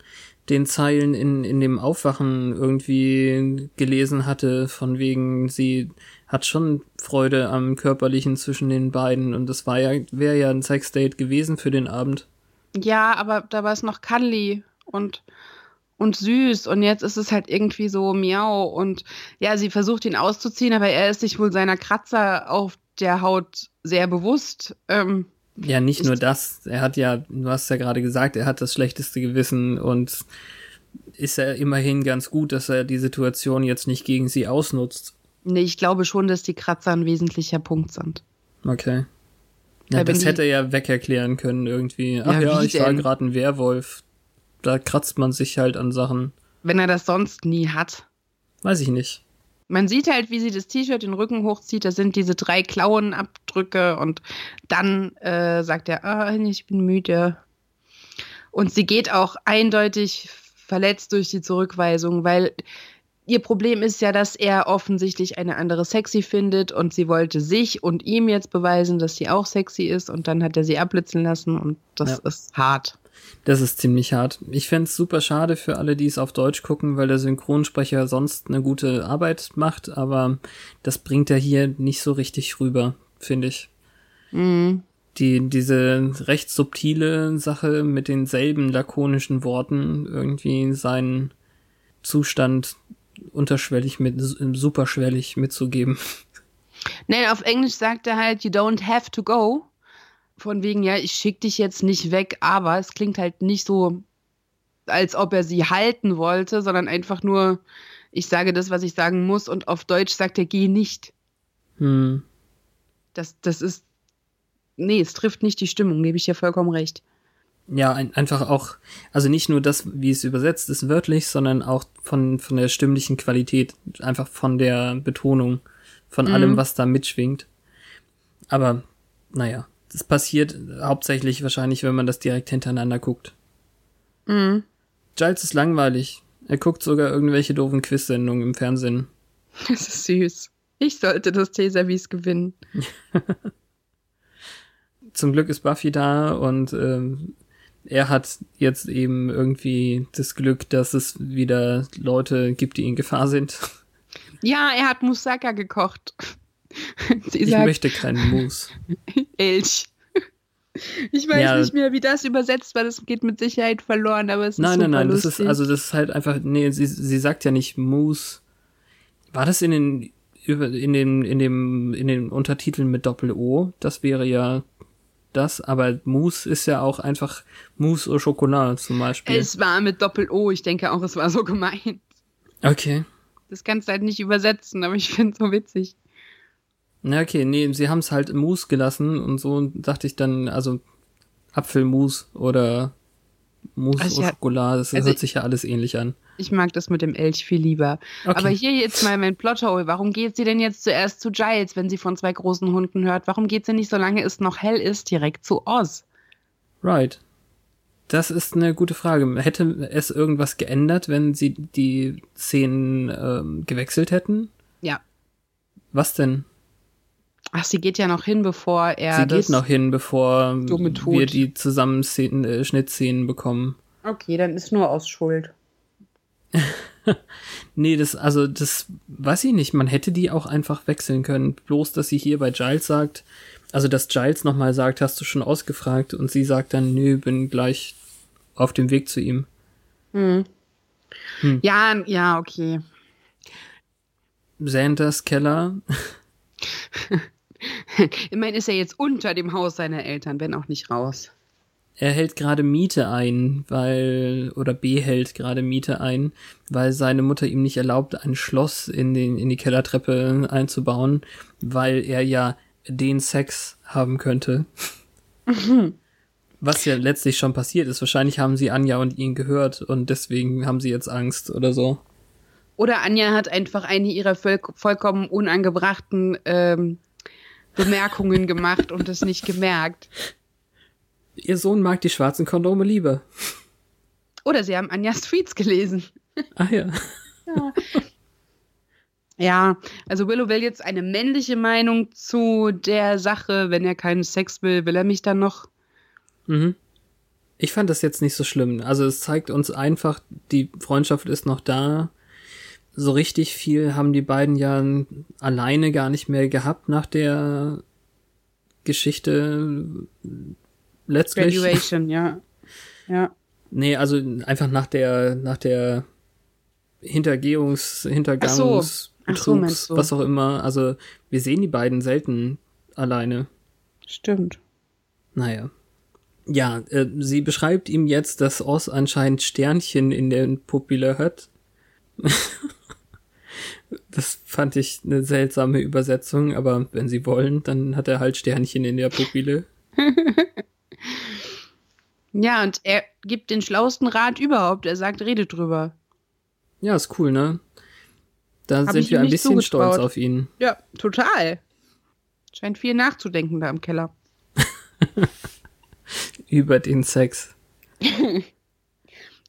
den Zeilen in, in dem Aufwachen irgendwie gelesen hatte, von wegen, sie hat schon Freude am Körperlichen zwischen den beiden und das ja, wäre ja ein Sexdate gewesen für den Abend. Ja, aber da war es noch cuddly und, und süß und jetzt ist es halt irgendwie so miau und ja, sie versucht ihn auszuziehen, aber er ist sich wohl seiner Kratzer auf der Haut sehr bewusst. Ähm, ja, nicht nur das. Er hat ja, du hast ja gerade gesagt, er hat das schlechteste Gewissen und ist ja immerhin ganz gut, dass er die Situation jetzt nicht gegen sie ausnutzt. Nee, ich glaube schon, dass die Kratzer ein wesentlicher Punkt sind. Okay. Ja, das hätte er ja wegerklären können irgendwie. Ach ja, ja ich denn? war gerade ein Werwolf. Da kratzt man sich halt an Sachen. Wenn er das sonst nie hat. Weiß ich nicht. Man sieht halt, wie sie das T-Shirt den Rücken hochzieht. Da sind diese drei Klauenabdrücke und dann äh, sagt er, ah, ich bin müde. Und sie geht auch eindeutig verletzt durch die Zurückweisung, weil ihr Problem ist ja, dass er offensichtlich eine andere sexy findet und sie wollte sich und ihm jetzt beweisen, dass sie auch sexy ist und dann hat er sie abblitzen lassen und das ja. ist hart. Das ist ziemlich hart. Ich fände es super schade für alle, die es auf Deutsch gucken, weil der Synchronsprecher sonst eine gute Arbeit macht, aber das bringt er hier nicht so richtig rüber, finde ich. Mhm. Die, diese recht subtile Sache mit denselben lakonischen Worten irgendwie seinen Zustand unterschwellig mit, superschwellig mitzugeben. Nein, auf Englisch sagt er halt, you don't have to go von wegen, ja, ich schicke dich jetzt nicht weg, aber es klingt halt nicht so, als ob er sie halten wollte, sondern einfach nur, ich sage das, was ich sagen muss und auf Deutsch sagt er, geh nicht. Hm. Das, das ist, nee, es trifft nicht die Stimmung, gebe ich dir vollkommen recht. Ja, ein, einfach auch, also nicht nur das, wie es übersetzt ist, wörtlich, sondern auch von, von der stimmlichen Qualität, einfach von der Betonung, von mhm. allem, was da mitschwingt. Aber, naja, das passiert hauptsächlich wahrscheinlich, wenn man das direkt hintereinander guckt. Mhm. Giles ist langweilig. Er guckt sogar irgendwelche doofen Quiz-Sendungen im Fernsehen. Das ist süß. Ich sollte das Teeservice gewinnen. Zum Glück ist Buffy da und ähm, er hat jetzt eben irgendwie das Glück, dass es wieder Leute gibt, die in Gefahr sind. Ja, er hat Moussaka gekocht. Sie ich sagt, möchte keinen Mus. Elch. Ich weiß ja. nicht mehr, wie das übersetzt war. Das geht mit Sicherheit verloren, aber es nein, ist Nein, nein, nein. Das ist, also das ist halt einfach, nee, sie, sie sagt ja nicht Mus. War das in den, in den, in dem, in den Untertiteln mit Doppel-O? Das wäre ja das, aber Mousse ist ja auch einfach Mousse au Chocolat zum Beispiel. Es war mit Doppel-O, ich denke auch, es war so gemeint. Okay. Das kannst du halt nicht übersetzen, aber ich finde es so witzig. Na okay, nee, sie haben es halt Mousse gelassen und so dachte ich dann, also Apfelmus oder Mousse also, ja, Schokolade, das also hört sich ja alles ähnlich an. Ich mag das mit dem Elch viel lieber. Okay. Aber hier jetzt mal mein Plothole. Warum geht sie denn jetzt zuerst zu Giles, wenn sie von zwei großen Hunden hört? Warum geht sie nicht, solange es noch hell ist, direkt zu Oz? Right. Das ist eine gute Frage. Hätte es irgendwas geändert, wenn sie die Szenen ähm, gewechselt hätten? Ja. Was denn? Ach, sie geht ja noch hin, bevor er. Sie geht noch hin, bevor wir die Zusammenschnittszenen äh, bekommen. Okay, dann ist nur aus Schuld. nee, das, also, das weiß ich nicht. Man hätte die auch einfach wechseln können. Bloß, dass sie hier bei Giles sagt, also, dass Giles nochmal sagt, hast du schon ausgefragt? Und sie sagt dann, nö, bin gleich auf dem Weg zu ihm. Hm. Hm. Ja, ja, okay. Sanders Keller. Immerhin ist er jetzt unter dem Haus seiner Eltern, wenn auch nicht raus. Er hält gerade Miete ein, weil, oder behält gerade Miete ein, weil seine Mutter ihm nicht erlaubt, ein Schloss in, den, in die Kellertreppe einzubauen, weil er ja den Sex haben könnte. Was ja letztlich schon passiert ist. Wahrscheinlich haben sie Anja und ihn gehört und deswegen haben sie jetzt Angst oder so. Oder Anja hat einfach eine ihrer voll, vollkommen unangebrachten ähm, Bemerkungen gemacht und es nicht gemerkt. Ihr Sohn mag die schwarzen Kondome lieber. Oder sie haben Anjas Tweets gelesen. Ach ja. Ja. ja, also Willow will jetzt eine männliche Meinung zu der Sache. Wenn er keinen Sex will, will er mich dann noch. Mhm. Ich fand das jetzt nicht so schlimm. Also es zeigt uns einfach, die Freundschaft ist noch da. So richtig viel haben die beiden ja alleine gar nicht mehr gehabt nach der Geschichte letztlich. Graduation, ja. Ja. Nee, also einfach nach der, nach der Hintergehungs, Hintergangs, Ach so. Ach so, Betrugs, du. was auch immer. Also wir sehen die beiden selten alleine. Stimmt. Naja. Ja, äh, sie beschreibt ihm jetzt, dass Oz anscheinend Sternchen in der Pupille hat. das fand ich eine seltsame Übersetzung, aber wenn sie wollen, dann hat er halt Sternchen in der Pupille. Ja, und er gibt den schlauesten Rat überhaupt. Er sagt, redet drüber. Ja, ist cool, ne? Da Hab sind wir ein bisschen stolz auf ihn. Ja, total. Scheint viel nachzudenken da im Keller. Über den Sex.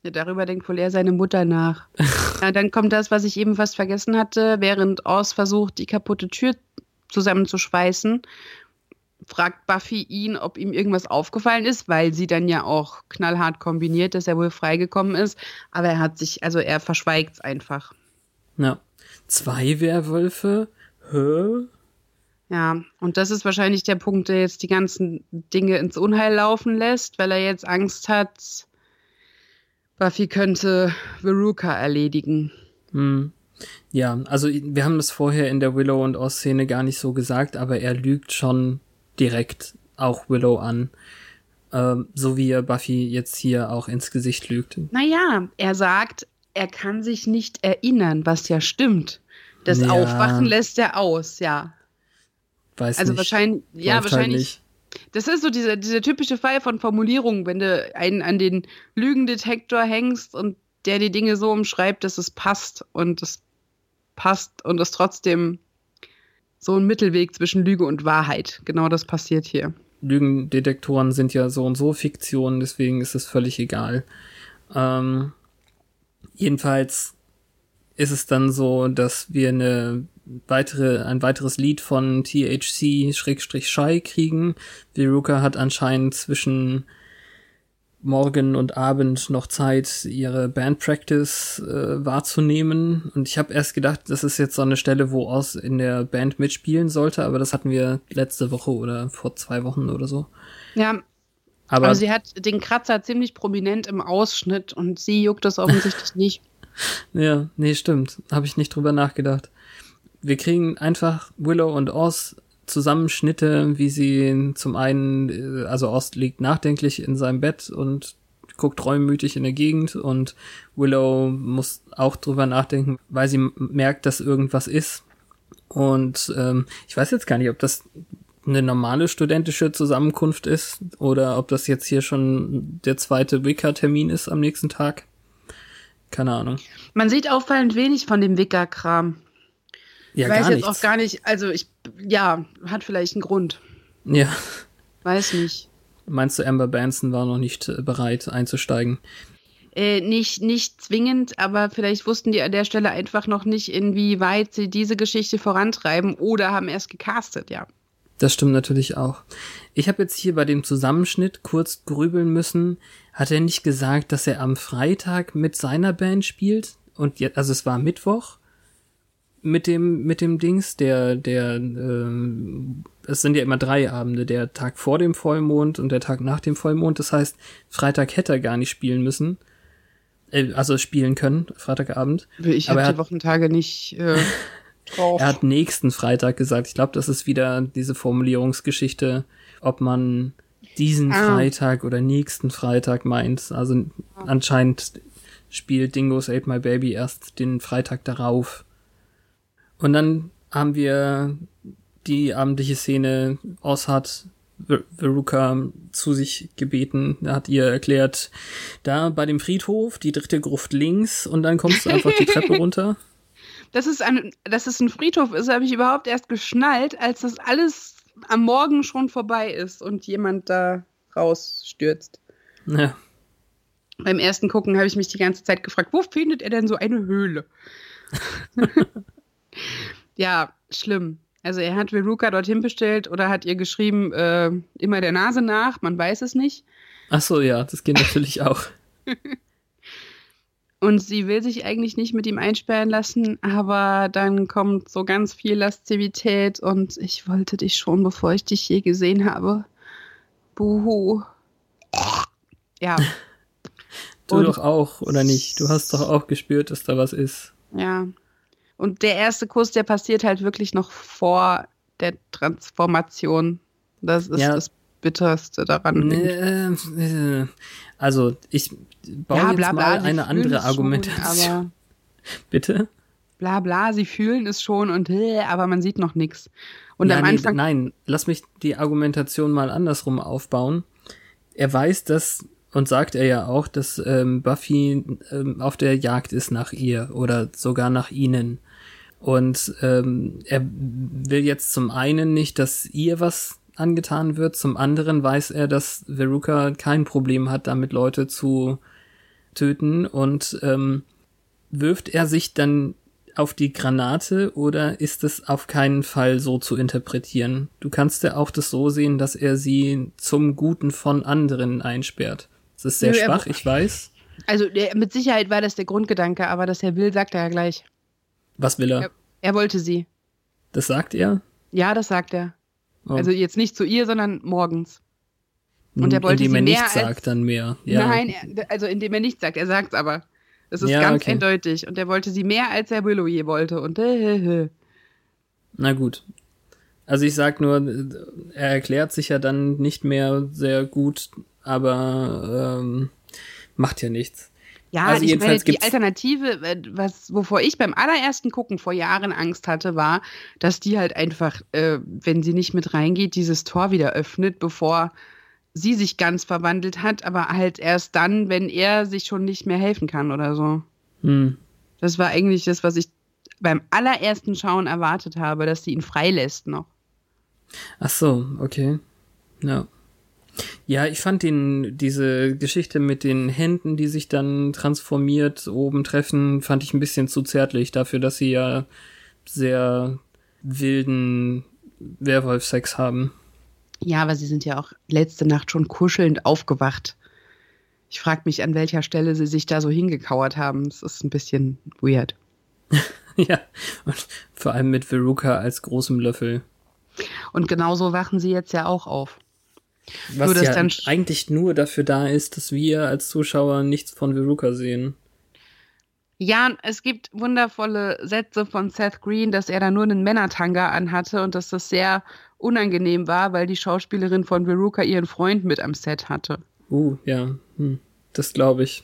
Ja, darüber denkt wohl eher seine Mutter nach. ja, dann kommt das, was ich eben fast vergessen hatte, während Oz versucht, die kaputte Tür zusammenzuschweißen, fragt Buffy ihn, ob ihm irgendwas aufgefallen ist, weil sie dann ja auch knallhart kombiniert, dass er wohl freigekommen ist. Aber er hat sich, also er verschweigt es einfach. Ja. Zwei Werwölfe? Hä? Ja, und das ist wahrscheinlich der Punkt, der jetzt die ganzen Dinge ins Unheil laufen lässt, weil er jetzt Angst hat, Buffy könnte Veruca erledigen. Hm. Ja, also wir haben das vorher in der Willow und Oz Szene gar nicht so gesagt, aber er lügt schon direkt auch Willow an. Ähm, so wie er Buffy jetzt hier auch ins Gesicht lügt. Naja, er sagt, er kann sich nicht erinnern, was ja stimmt. Das Ja. Aufwachen lässt er aus, ja. Weiß Also nicht. wahrscheinlich, ja, Läuft halt wahrscheinlich. Das ist so dieser, dieser typische Fall von Formulierungen, wenn du einen an den Lügendetektor hängst und der die Dinge so umschreibt, dass es passt und es passt und es trotzdem so ein Mittelweg zwischen Lüge und Wahrheit. Genau das passiert hier. Lügendetektoren sind ja so und so Fiktionen, deswegen ist es völlig egal. Ähm, jedenfalls ist es dann so, dass wir eine weitere, ein weiteres Lied von THC-Shy kriegen. Veruca hat anscheinend zwischen Morgen und Abend noch Zeit, ihre Bandpractice äh, wahrzunehmen. Und ich habe erst gedacht, das ist jetzt so eine Stelle, wo Oz in der Band mitspielen sollte, aber das hatten wir letzte Woche oder vor zwei Wochen oder so. Ja, Aber, aber sie hat den Kratzer ziemlich prominent im Ausschnitt und sie juckt das offensichtlich nicht. ja, nee, stimmt. Habe ich nicht drüber nachgedacht. Wir kriegen einfach Willow und Oz Zusammenschnitte, wie sie zum einen, äh, also Oz liegt nachdenklich in seinem Bett und guckt reumütig in der Gegend und Willow muss auch drüber nachdenken, weil sie merkt, dass irgendwas ist. Und ähm, ich weiß jetzt gar nicht, ob das eine normale studentische Zusammenkunft ist oder ob das jetzt hier schon der zweite Wicca-Termin ist am nächsten Tag. Keine Ahnung. Man sieht auffallend wenig von dem Wicker-Kram. Ja, Weiß jetzt nichts. auch gar nicht, also ich, ja, hat vielleicht einen Grund. Ja. Weiß nicht. Meinst du, Amber Benson war noch nicht äh, bereit einzusteigen? Äh, nicht, nicht zwingend, aber vielleicht wussten die an der Stelle einfach noch nicht, inwieweit sie diese Geschichte vorantreiben oder haben erst gecastet, ja. Das stimmt natürlich auch. Ich habe jetzt hier bei dem Zusammenschnitt kurz grübeln müssen. Hat er nicht gesagt, dass er am Freitag mit seiner Band spielt? Und jetzt, also es war Mittwoch mit dem mit dem Dings, der der ähm, es sind ja immer drei Abende, der Tag vor dem Vollmond und der Tag nach dem Vollmond. Das heißt, Freitag hätte er gar nicht spielen müssen, äh, also spielen können, Freitagabend. Ich habe die Wochenttage nicht äh, drauf. Er hat nächsten Freitag gesagt. Ich glaube, das ist wieder diese Formulierungsgeschichte, ob man diesen Ah. Freitag oder nächsten Freitag meint. Also anscheinend spielt Dingos Ate My Baby erst den Freitag darauf. Und dann haben wir die abendliche Szene. Oz hat Ver- Veruca zu sich gebeten. Er hat ihr erklärt, da bei dem Friedhof, die dritte Gruft links und dann kommst du einfach die Treppe runter. Dass es ein, dass es ein Friedhof ist, habe ich überhaupt erst geschnallt, als das alles am Morgen schon vorbei ist und jemand da rausstürzt. Ja. Beim ersten Gucken habe ich mich die ganze Zeit gefragt, wo findet er denn so eine Höhle? ja, schlimm. Also er hat Veruca dorthin bestellt oder hat ihr geschrieben, äh, immer der Nase nach, man weiß es nicht. Ach so, ja, das geht natürlich auch. Und sie will sich eigentlich nicht mit ihm einsperren lassen, aber dann kommt so ganz viel Lastivität und ich wollte dich schon, bevor ich dich je gesehen habe. Buhu. Ja. du und, doch auch, oder nicht? Du hast doch auch gespürt, dass da was ist. Ja. Und der erste Kuss, der passiert halt wirklich noch vor der Transformation. Das ist ja. das Bitterste daran. Äh, also, ich baue ja, bla, jetzt mal eine andere Argumentation. Schon, Bitte? Bla bla, sie fühlen es schon und äh, aber man sieht noch nichts. Und ja, am Anfang. Nein, lass mich die Argumentation mal andersrum aufbauen. Er weiß, dass und sagt er ja auch, dass ähm, Buffy ähm, auf der Jagd ist nach ihr oder sogar nach ihnen. Und ähm, er will jetzt zum einen nicht, dass ihr was angetan wird, zum anderen weiß er, dass Veruca kein Problem hat, damit Leute zu töten und ähm, wirft er sich dann auf die Granate oder ist es auf keinen Fall so zu interpretieren? Du kannst ja auch das so sehen, dass er sie zum Guten von anderen einsperrt. Das ist sehr Nö, schwach, ich weiß. Also mit Sicherheit war das der Grundgedanke, aber dass er will, sagt er ja gleich. Was will er? Er, er wollte sie. Das sagt er? Ja, das sagt er. Oh. Also jetzt nicht zu ihr, sondern morgens. Und er wollte indem sie er mehr nichts sagt, dann mehr. Ja. Nein, er, also indem er nichts sagt, er sagt aber. Es ist ja, ganz okay. eindeutig. Und er wollte sie mehr, als er Willow je wollte. Und äh, Na gut. Also ich sag nur, er erklärt sich ja dann nicht mehr sehr gut, aber ähm, macht ja nichts. Ja, also ich meine, die Alternative, äh, was, wovor ich beim allerersten Gucken vor Jahren Angst hatte, war, dass die halt einfach, äh, wenn sie nicht mit reingeht, dieses Tor wieder öffnet, bevor sie sich ganz verwandelt hat, aber halt erst dann, wenn er sich schon nicht mehr helfen kann oder so. Hm. Das war eigentlich das, was ich beim allerersten Schauen erwartet habe, dass sie ihn freilässt noch. Ach so, okay. Ja. Ja, ich fand den, diese Geschichte mit den Händen, die sich dann transformiert oben treffen, fand ich ein bisschen zu zärtlich dafür, dass sie ja sehr wilden Werwolf-Sex haben. Ja, aber sie sind ja auch letzte Nacht schon kuschelnd aufgewacht. Ich frage mich, an welcher Stelle sie sich da so hingekauert haben. Das ist ein bisschen weird. ja, und vor allem mit Veruca als großem Löffel. Und genauso wachen sie jetzt ja auch auf. Was nur, ja dann eigentlich nur dafür da ist, dass wir als Zuschauer nichts von Veruca sehen. Ja, es gibt wundervolle Sätze von Seth Green, dass er da nur einen Männertanga anhatte und dass das sehr unangenehm war, weil die Schauspielerin von Veruca ihren Freund mit am Set hatte. Uh, ja, hm. das glaube ich.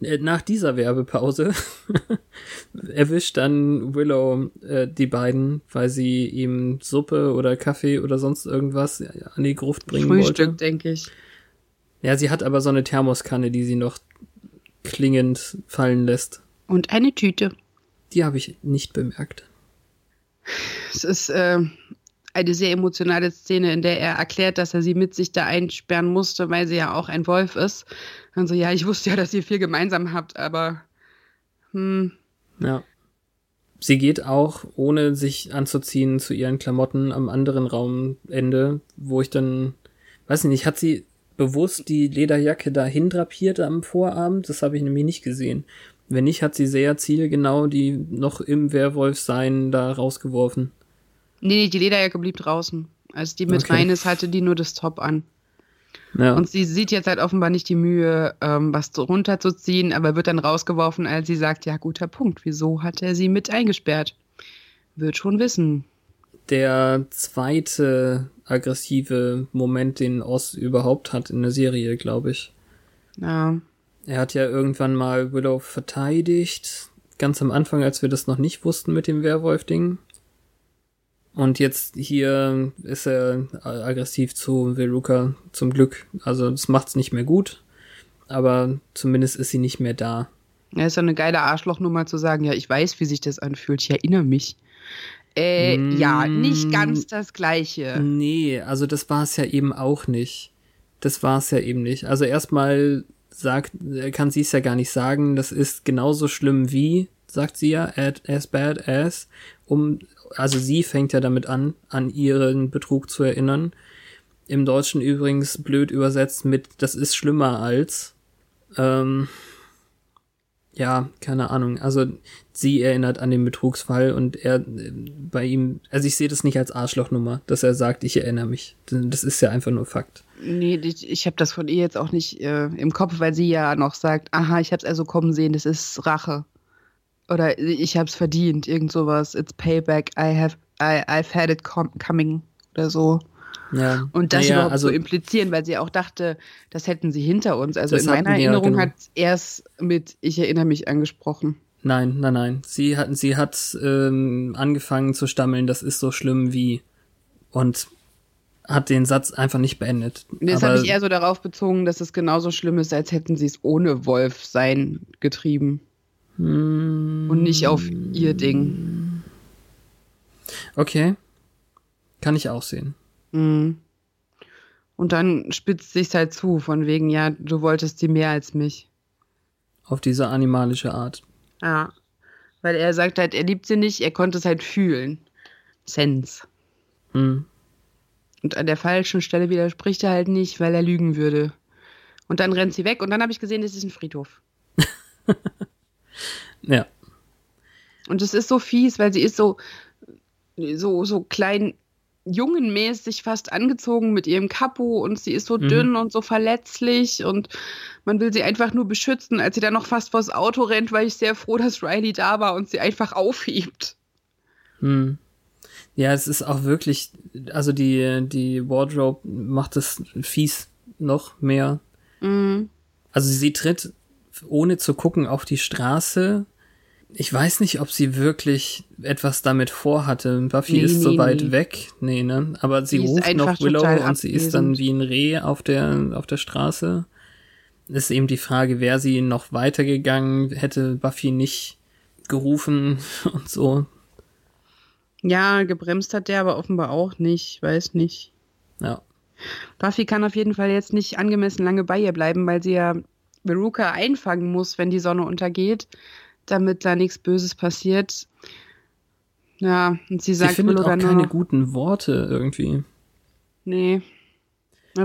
Äh, nach dieser Werbepause erwischt dann Willow äh, die beiden, weil sie ihm Suppe oder Kaffee oder sonst irgendwas an die Gruft bringen Frühstück, wollte. denke ich. Ja, sie hat aber so eine Thermoskanne, die sie noch klingend fallen lässt. Und eine Tüte. Die habe ich nicht bemerkt. Es ist äh, eine sehr emotionale Szene, in der er erklärt, dass er sie mit sich da einsperren musste, weil sie ja auch ein Wolf ist. Und so, ja, ich wusste ja, dass ihr viel gemeinsam habt, aber hm. Ja. Sie geht auch, ohne sich anzuziehen, zu ihren Klamotten am anderen Raumende, wo ich dann, weiß nicht, hat sie bewusst die Lederjacke dahin drapiert am Vorabend? Das habe ich nämlich nicht gesehen. Wenn nicht, hat sie sehr zielgenau die noch im Werwolf-Sein da rausgeworfen. Nee, die Lederjacke blieb draußen. Als die mit okay. rein ist, hatte die nur das Top an. Ja. Und sie sieht jetzt halt offenbar nicht die Mühe, ähm, was runterzuziehen, aber wird dann rausgeworfen, als sie sagt, ja, guter Punkt, wieso hat er sie mit eingesperrt? Wird schon wissen. Der zweite aggressive Moment, den Oz überhaupt hat in der Serie, glaube ich. Ja. Er hat ja irgendwann mal Willow verteidigt, ganz am Anfang, als wir das noch nicht wussten mit dem Werwolf-Ding. Und jetzt hier ist er aggressiv zu Veruca, zum Glück. Also das macht's nicht mehr gut, aber zumindest ist sie nicht mehr da. Ja, ist ja eine geile Arschlochnummer zu sagen, ja, ich weiß, wie sich das anfühlt, ich erinnere mich. Äh, mm, ja, nicht ganz das Gleiche. Nee, also das war es ja eben auch nicht. Das war es ja eben nicht. Also erstmal sagt, kann sie es ja gar nicht sagen, das ist genauso schlimm wie, sagt sie ja, as bad as, um, also sie fängt ja damit an, an ihren Betrug zu erinnern. Im Deutschen übrigens blöd übersetzt mit, das ist schlimmer als, ähm, ja, keine Ahnung. Also sie erinnert an den Betrugsfall und er bei ihm, also ich sehe das nicht als Arschlochnummer, dass er sagt, ich erinnere mich. Das ist ja einfach nur Fakt. Nee, ich, ich habe das von ihr jetzt auch nicht äh, im Kopf, weil sie ja noch sagt, aha, ich habe es also kommen sehen, das ist Rache. Oder ich habe es verdient, irgend sowas. It's payback, I have, I, I've had it coming oder so. Ja. Und das naja, überhaupt also, so implizieren, weil sie auch dachte, das hätten sie hinter uns. Also in meiner wir, Erinnerung genau. hat erst mit Ich erinnere mich angesprochen. Nein, nein, nein. Sie hat, sie hat ähm, angefangen zu stammeln, das ist so schlimm wie und hat den Satz einfach nicht beendet. Das habe ich eher so darauf bezogen, dass es genauso schlimm ist, als hätten sie es ohne Wolf sein getrieben. Hm, Und nicht auf ihr Ding. okay. Kann ich auch sehen. Mhm. Und dann spitzt sich's halt zu, von wegen, ja, du wolltest sie mehr als mich. Auf diese animalische Art. Ja. Weil er sagt halt, er liebt sie nicht, er konnte es halt fühlen. Sense. Hm. Und an der falschen Stelle widerspricht er halt nicht, weil er lügen würde. Und dann rennt sie weg und dann habe ich gesehen, das ist ein Friedhof. Ja. Und es ist so fies, weil sie ist so, so, so klein, jungenmäßig fast angezogen mit ihrem Kapo und sie ist so Mhm. dünn und so verletzlich und man will sie einfach nur beschützen, als sie dann noch fast vors Auto rennt, war ich sehr froh, dass Riley da war und sie einfach aufhebt. Hm. Ja, es ist auch wirklich, also die, die Wardrobe macht es fies noch mehr. Mhm. Also sie tritt, ohne zu gucken, auf die Straße. Ich weiß nicht, ob sie wirklich etwas damit vorhatte. Buffy Nee, ist so nee, weit nee. weg. Nee, ne? Aber sie ist ruft noch Willow und sie ist dann wie ein Reh auf der, auf der Straße. Ist eben die Frage, wäre sie noch weitergegangen, hätte Buffy nicht gerufen und so. Ja, gebremst hat der aber offenbar auch nicht, weiß nicht. Ja. Buffy kann auf jeden Fall jetzt nicht angemessen lange bei ihr bleiben, weil sie ja Veruca einfangen muss, wenn die Sonne untergeht, damit da nichts Böses passiert. Ja, und sie Sie sagt findet Willow auch keine noch, guten Worte irgendwie. nee.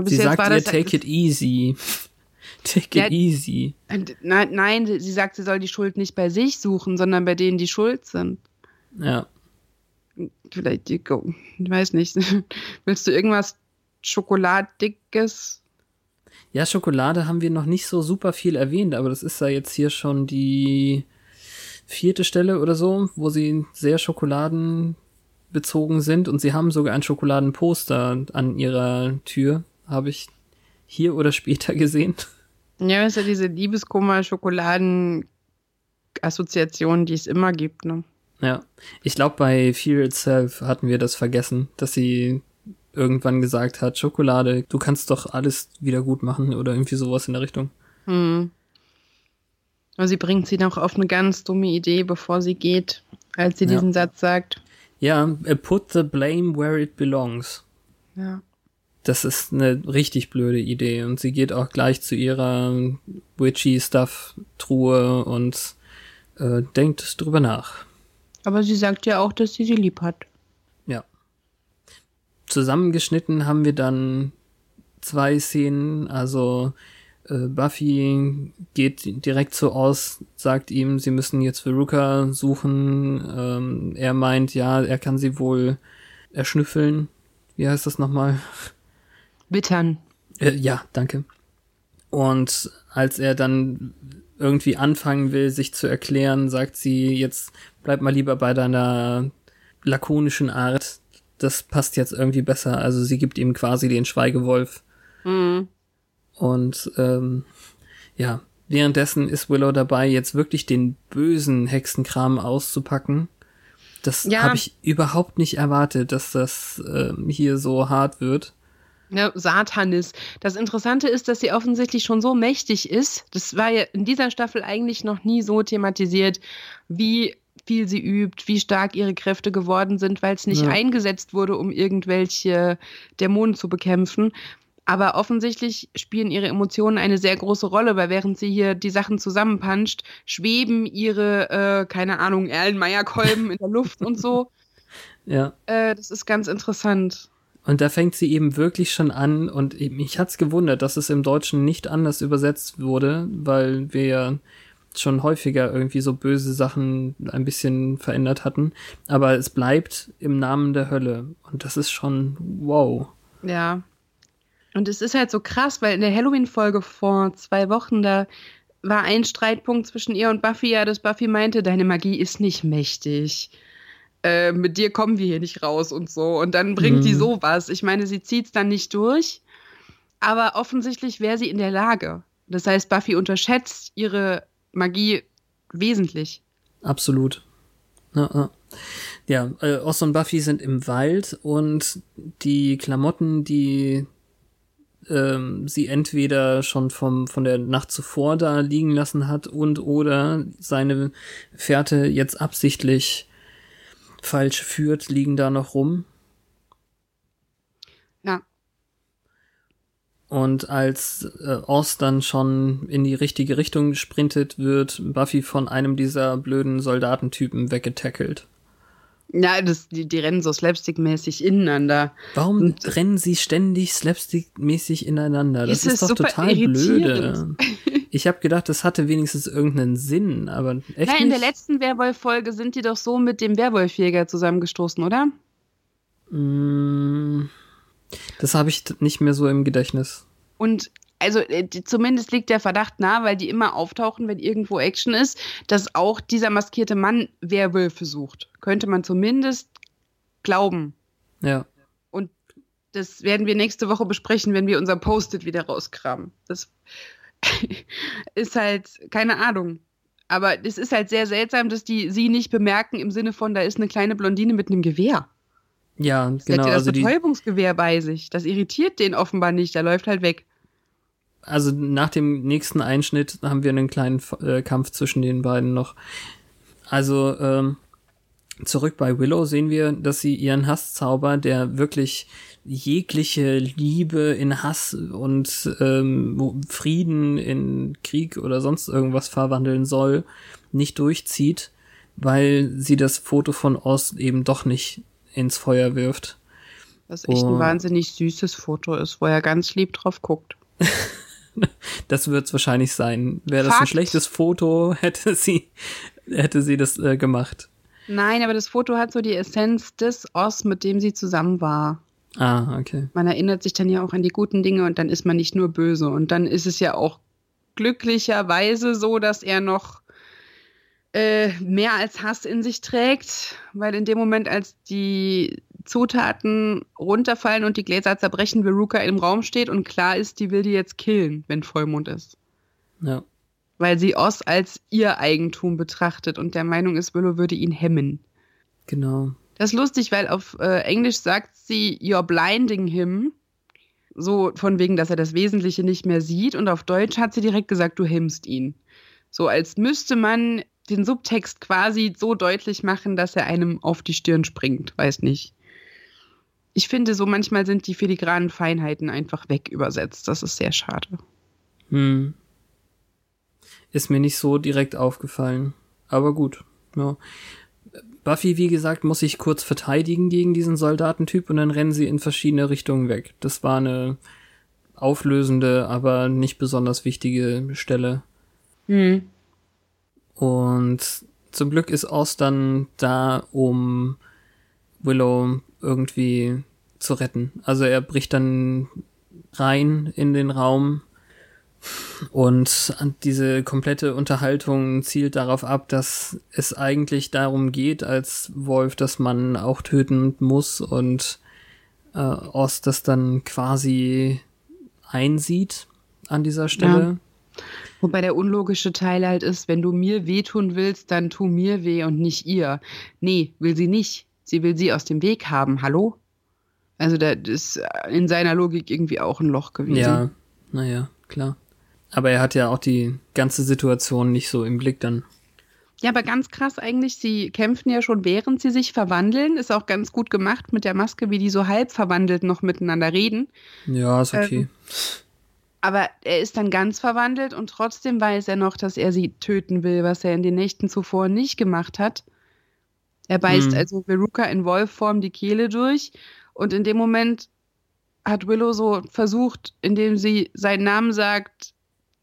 Sie sagt ihr, das- take it easy. Take Ja, it easy. Nein, nein, sie sagt, sie soll die Schuld nicht bei sich suchen, sondern bei denen, die schuld sind. Ja. Vielleicht, ich weiß nicht. Willst du irgendwas Schokoladiges? Ja, Schokolade haben wir noch nicht so super viel erwähnt, aber das ist ja jetzt hier schon die vierte Stelle oder so, wo sie sehr schokoladenbezogen sind und sie haben sogar ein Schokoladenposter an ihrer Tür, habe ich hier oder später gesehen. Ja, ist ja diese Liebeskummer-Schokoladen-Assoziation, die es immer gibt, ne? Ja, ich glaube, bei Fear Itself hatten wir das vergessen, dass sie irgendwann gesagt hat, Schokolade, du kannst doch alles wieder gut machen oder irgendwie sowas in der Richtung. Hm. Aber sie bringt sie noch auf eine ganz dumme Idee, bevor sie geht, als sie Ja. diesen Satz sagt. Ja, äh, put the blame where it belongs. Ja. Das ist eine richtig blöde Idee und sie geht auch gleich zu ihrer witchy Stuff Truhe und äh, denkt drüber nach. Aber sie sagt ja auch, dass sie sie lieb hat. Zusammengeschnitten haben wir dann zwei Szenen, also äh, Buffy geht direkt zu Oz, sagt ihm, sie müssen jetzt Veruca suchen. Ähm, er meint, ja, er kann sie wohl erschnüffeln. Wie heißt das nochmal? Wittern. Äh, ja, danke. Und als er dann irgendwie anfangen will, sich zu erklären, sagt sie, jetzt bleib mal lieber bei deiner lakonischen Art. Das passt jetzt irgendwie besser. Also sie gibt ihm quasi den Schweigewolf. Mhm. Und ähm, ja, währenddessen ist Willow dabei, jetzt wirklich den bösen Hexenkram auszupacken. Das Ja. habe ich überhaupt nicht erwartet, dass das ähm, hier so hart wird. Ja, Satanis. Das Interessante ist, dass sie offensichtlich schon so mächtig ist. Das war ja in dieser Staffel eigentlich noch nie so thematisiert, wie viel sie übt, wie stark ihre Kräfte geworden sind, weil es nicht Ja. eingesetzt wurde, um irgendwelche Dämonen zu bekämpfen. Aber offensichtlich spielen ihre Emotionen eine sehr große Rolle, weil während sie hier die Sachen zusammenpanscht, schweben ihre, äh, keine Ahnung, Erlenmeyer-Kolben in der Luft und so. Ja. Äh, das ist ganz interessant. Und da fängt sie eben wirklich schon an und mich hat's gewundert, dass es im Deutschen nicht anders übersetzt wurde, weil wir schon häufiger irgendwie so böse Sachen ein bisschen verändert hatten. Aber es bleibt im Namen der Hölle. Und das ist schon wow. Ja. Und es ist halt so krass, weil in der Halloween-Folge vor zwei Wochen, da war ein Streitpunkt zwischen ihr und Buffy, ja, dass Buffy meinte, deine Magie ist nicht mächtig. Äh, mit dir kommen wir hier nicht raus und so. Und dann bringt mhm. die sowas. Ich meine, sie zieht es dann nicht durch, aber offensichtlich wäre sie in der Lage. Das heißt, Buffy unterschätzt ihre Magie wesentlich. Absolut. Ja, ja. ja äh, Oz und Buffy sind im Wald und die Klamotten, die ähm, sie entweder schon vom, von der Nacht zuvor da liegen lassen hat und oder seine Fährte jetzt absichtlich falsch führt, liegen da noch rum. Ja. Und als äh, Oz dann schon in die richtige Richtung sprintet, wird Buffy von einem dieser blöden Soldatentypen weggetackelt. Ja, das, die, die rennen so slapstick-mäßig ineinander. Warum Und, rennen sie ständig slapstick-mäßig ineinander? Das ist, ist doch total blöde. Ich habe gedacht, das hatte wenigstens irgendeinen Sinn, aber echt Nein, in der letzten Werwolf-Folge sind die doch so mit dem Werwolfjäger zusammengestoßen, oder? Mm, das habe ich nicht mehr so im Gedächtnis. Und also äh, zumindest liegt der Verdacht nahe, weil die immer auftauchen, wenn irgendwo Action ist, dass auch dieser maskierte Mann Werwölfe sucht. Könnte man zumindest glauben. Ja. Und das werden wir nächste Woche besprechen, wenn wir unser Post-it wieder rauskramen. Das ist halt keine Ahnung. Aber es ist halt sehr seltsam, dass die sie nicht bemerken im Sinne von, da ist eine kleine Blondine mit einem Gewehr. Ja, das genau. Hat das also Betäubungsgewehr bei sich. Das irritiert den offenbar nicht. Der läuft halt weg. Also nach dem nächsten Einschnitt haben wir einen kleinen äh, Kampf zwischen den beiden noch. Also ähm, zurück bei Willow sehen wir, dass sie ihren Hasszauber, der wirklich jegliche Liebe in Hass und ähm, Frieden in Krieg oder sonst irgendwas verwandeln soll, nicht durchzieht, weil sie das Foto von Oz eben doch nicht ins Feuer wirft. Was echt ein wahnsinnig süßes Foto ist, wo er ganz lieb drauf guckt. das wird's wahrscheinlich sein. Wäre das ein schlechtes Foto, hätte sie, hätte sie das äh, gemacht. Nein, aber das Foto hat so die Essenz des Oz, mit dem sie zusammen war. Ah, okay. Man erinnert sich dann ja auch an die guten Dinge und dann ist man nicht nur böse. Und dann ist es ja auch glücklicherweise so, dass er noch äh, mehr als Hass in sich trägt, weil in dem Moment, als die Zutaten runterfallen und die Gläser zerbrechen, Veruca im Raum steht und klar ist, die will die jetzt killen, wenn Vollmond ist. Ja. Weil sie Oz als ihr Eigentum betrachtet und der Meinung ist, Willow würde ihn hemmen. Genau. Das ist lustig, weil auf äh, Englisch sagt sie, you're blinding him. So von wegen, dass er das Wesentliche nicht mehr sieht. Und auf Deutsch hat sie direkt gesagt, du hemmst ihn. So als müsste man den Subtext quasi so deutlich machen, dass er einem auf die Stirn springt. Weiß nicht. Ich finde, so manchmal sind die filigranen Feinheiten einfach weg übersetzt. Das ist sehr schade. Hm. Ist mir nicht so direkt aufgefallen. Aber gut. Ja. Buffy, wie gesagt, muss sich kurz verteidigen gegen diesen Soldatentyp und dann rennen sie in verschiedene Richtungen weg. Das war eine auflösende, aber nicht besonders wichtige Stelle. Hm. Und zum Glück ist Oz dann da, um Willow irgendwie zu retten. Also er bricht dann rein in den Raum und diese komplette Unterhaltung zielt darauf ab, dass es eigentlich darum geht, als Wolf, dass man auch töten muss und äh, Oz das dann quasi einsieht an dieser Stelle. Ja. Wobei der unlogische Teil halt ist, wenn du mir wehtun willst, dann tu mir weh und nicht ihr. Nee, will sie nicht. Sie will sie aus dem Weg haben. Hallo? Also da ist in seiner Logik irgendwie auch ein Loch gewesen. Ja, naja, klar. Aber er hat ja auch die ganze Situation nicht so im Blick dann. Ja, aber ganz krass eigentlich, sie kämpfen ja schon, während sie sich verwandeln. Ist auch ganz gut gemacht mit der Maske, wie die so halb verwandelt noch miteinander reden. Ja, ist okay. Ähm, aber er ist dann ganz verwandelt und trotzdem weiß er noch, dass er sie töten will, was er in den Nächten zuvor nicht gemacht hat. Er beißt Mhm. also Veruca in Wolfform die Kehle durch und in dem Moment hat Willow so versucht, indem sie seinen Namen sagt,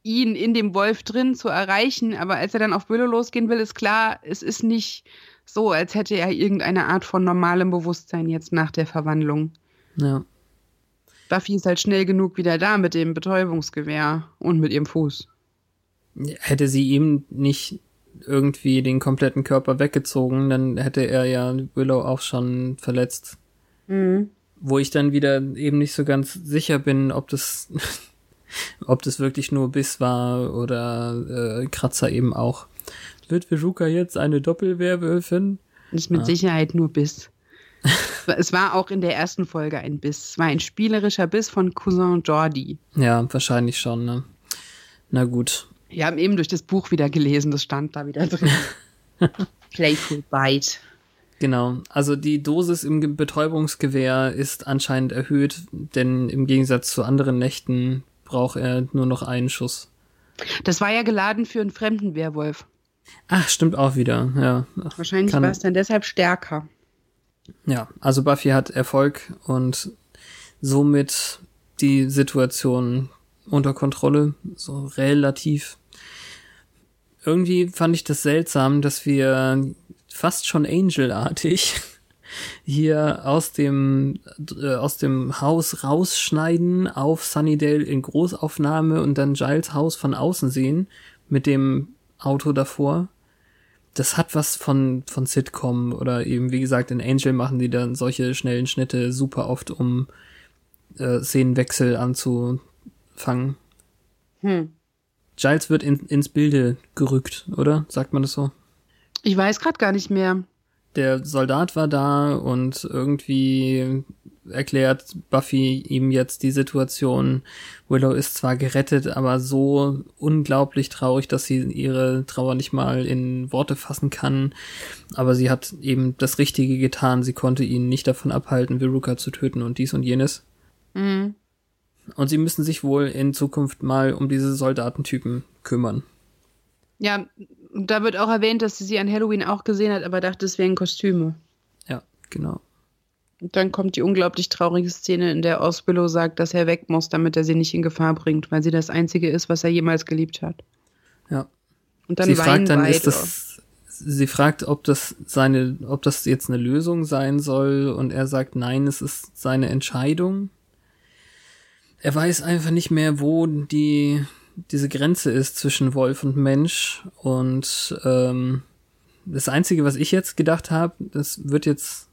ihn in dem Wolf drin zu erreichen. Aber als er dann auf Willow losgehen will, ist klar, es ist nicht so, als hätte er irgendeine Art von normalem Bewusstsein jetzt nach der Verwandlung. Ja. Buffy ist halt schnell genug wieder da mit dem Betäubungsgewehr und mit ihrem Fuß. Hätte sie ihm nicht irgendwie den kompletten Körper weggezogen, dann hätte er ja Willow auch schon verletzt. Wo ich dann wieder eben nicht so ganz sicher bin, ob das, ob das wirklich nur Biss war oder äh, Kratzer eben auch. Wird Veruca jetzt eine Doppelwerwölfin? Ist mit Ah. Sicherheit nur Biss. es war auch in der ersten Folge ein Biss. Es war ein spielerischer Biss von Cousin Jordi. Ja, wahrscheinlich schon, ne? Na gut. Wir haben eben durch das Buch wieder gelesen, das stand da wieder drin. Playful Bite. Genau. Also die Dosis im Ge- Betäubungsgewehr ist anscheinend erhöht, denn im Gegensatz zu anderen Nächten braucht er nur noch einen Schuss. Das war ja geladen für einen fremden Werwolf. Ach, stimmt auch wieder, ja. Wahrscheinlich war es dann deshalb stärker. Ja, also Buffy hat Erfolg und somit die Situation unter Kontrolle, so relativ. Irgendwie fand ich das seltsam, dass wir fast schon Angel-artig hier aus dem, äh, aus dem Haus rausschneiden auf Sunnydale in Großaufnahme und dann Giles Haus von außen sehen mit dem Auto davor das hat was von, von Sitcom oder eben, wie gesagt, in Angel machen die dann solche schnellen Schnitte super oft, um äh, Szenenwechsel anzufangen. Hm. Giles wird in, ins Bilde gerückt, oder? Sagt man das so? Ich weiß gerade gar nicht mehr. Der Soldat war da und irgendwie erklärt Buffy ihm jetzt die Situation. Willow ist zwar gerettet, aber so unglaublich traurig, dass sie ihre Trauer nicht mal in Worte fassen kann. Aber sie hat eben das Richtige getan. Sie konnte ihn nicht davon abhalten, Veruca zu töten und dies und jenes. Mhm. Und sie müssen sich wohl in Zukunft mal um diese Soldatentypen kümmern. Ja, da wird auch erwähnt, dass sie sie an Halloween auch gesehen hat, aber dachte, es wären Kostüme. Ja, genau. Und dann kommt die unglaublich traurige Szene, in der Oswillow sagt, dass er weg muss, damit er sie nicht in Gefahr bringt, weil sie das Einzige ist, was er jemals geliebt hat. Ja. Und dann sie fragt dann, beide. ist das, sie fragt, ob das seine, ob das jetzt eine Lösung sein soll und er sagt, nein, es ist seine Entscheidung. Er weiß einfach nicht mehr, wo die, diese Grenze ist zwischen Wolf und Mensch und ähm, das Einzige, was ich jetzt gedacht habe, das wird jetzt,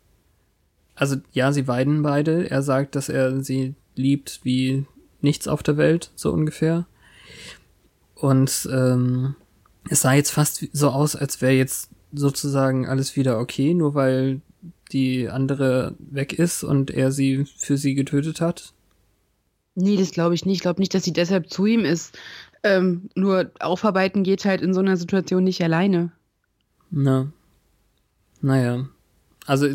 also ja, sie weiden beide. Er sagt, dass er sie liebt wie nichts auf der Welt, so ungefähr. Und ähm, es sah jetzt fast so aus, als wäre jetzt sozusagen alles wieder okay, nur weil die andere weg ist und er sie für sie getötet hat. Nee, das glaube ich nicht. Ich glaube nicht, dass sie deshalb zu ihm ist. Ähm, nur aufarbeiten geht halt in so einer Situation nicht alleine. Na. Naja. Also,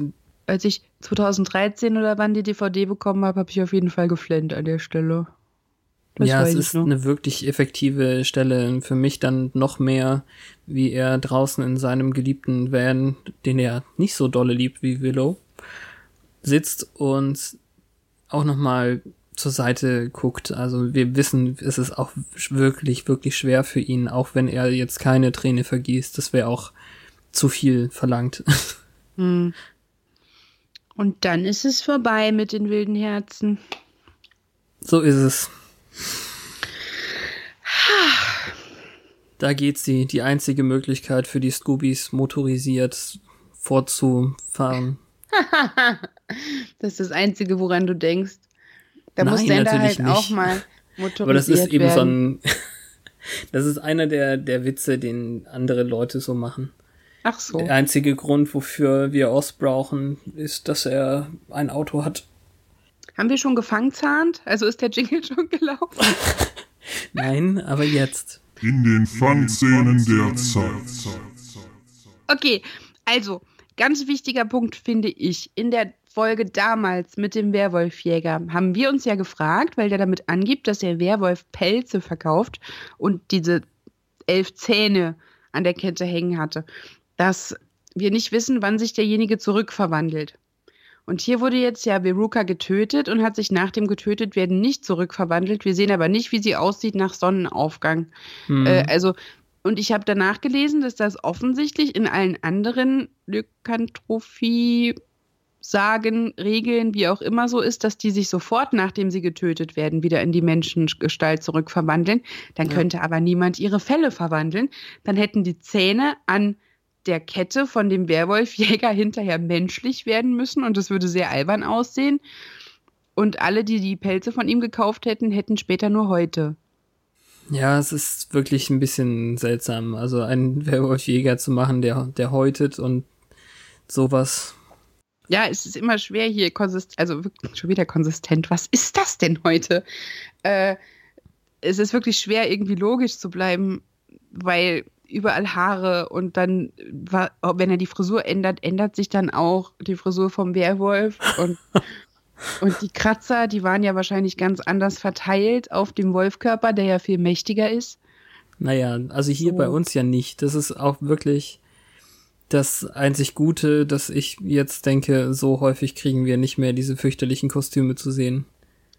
Als ich 2013 oder wann die DVD bekommen habe, habe ich auf jeden Fall geflennt an der Stelle. Das ja, es ist noch. eine wirklich effektive Stelle. Für mich dann noch mehr, wie er draußen in seinem geliebten Van, den er nicht so dolle liebt wie Willow, sitzt und auch nochmal zur Seite guckt. Also wir wissen, es ist auch wirklich, wirklich schwer für ihn, auch wenn er jetzt keine Träne vergießt. Das wäre auch zu viel verlangt. Hm. Und dann ist es vorbei mit den wilden Herzen. So ist es. Da geht sie, die einzige Möglichkeit für die Scoobies motorisiert fortzufahren. Das ist das Einzige, woran du denkst. Da muss Nein, der halt natürlich auch nicht. mal motorisiert Aber das ist eben werden. so ein, das ist einer der, der Witze, den andere Leute so machen. Ach so. Der einzige Grund, wofür wir Oz brauchen, ist, dass er ein Auto hat. Haben wir schon gefangzahnt? Also ist der Jingle schon gelaufen? Nein, aber jetzt. In den Fangszenen der Zeit. Okay, also ganz wichtiger Punkt finde ich. In der Folge damals mit dem Werwolfjäger haben wir uns ja gefragt, weil der damit angibt, dass der Werwolf Pelze verkauft und diese elf Zähne an der Kette hängen hatte, dass wir nicht wissen, wann sich derjenige zurückverwandelt. Und hier wurde jetzt ja Veruca getötet und hat sich nach dem Getötetwerden nicht zurückverwandelt. Wir sehen aber nicht, wie sie aussieht nach Sonnenaufgang. Hm. Äh, also, und ich habe danach gelesen, dass das offensichtlich in allen anderen Lykantrophie Sagen, Regeln, wie auch immer so ist, dass die sich sofort, nachdem sie getötet werden, wieder in die Menschengestalt zurückverwandeln. Dann Ja. könnte aber niemand ihre Felle verwandeln. Dann hätten die Zähne an der Kette von dem Werwolfjäger hinterher menschlich werden müssen und es würde sehr albern aussehen. Und alle, die die Pelze von ihm gekauft hätten, hätten später nur heute. Ja, es ist wirklich ein bisschen seltsam. Also einen Werwolfjäger zu machen, der, der häutet und sowas. Ja, es ist immer schwer hier konsistent, also schon wieder konsistent. Was ist das denn heute? Äh, es ist wirklich schwer, irgendwie logisch zu bleiben, weil überall Haare und dann, wa- wenn er die Frisur ändert, ändert sich dann auch die Frisur vom Werwolf und, und die Kratzer, die waren ja wahrscheinlich ganz anders verteilt auf dem Wolfkörper, der ja viel mächtiger ist. Naja, also hier So. bei uns ja nicht. Das ist auch wirklich das einzig Gute, dass ich jetzt denke, so häufig kriegen wir nicht mehr diese fürchterlichen Kostüme zu sehen.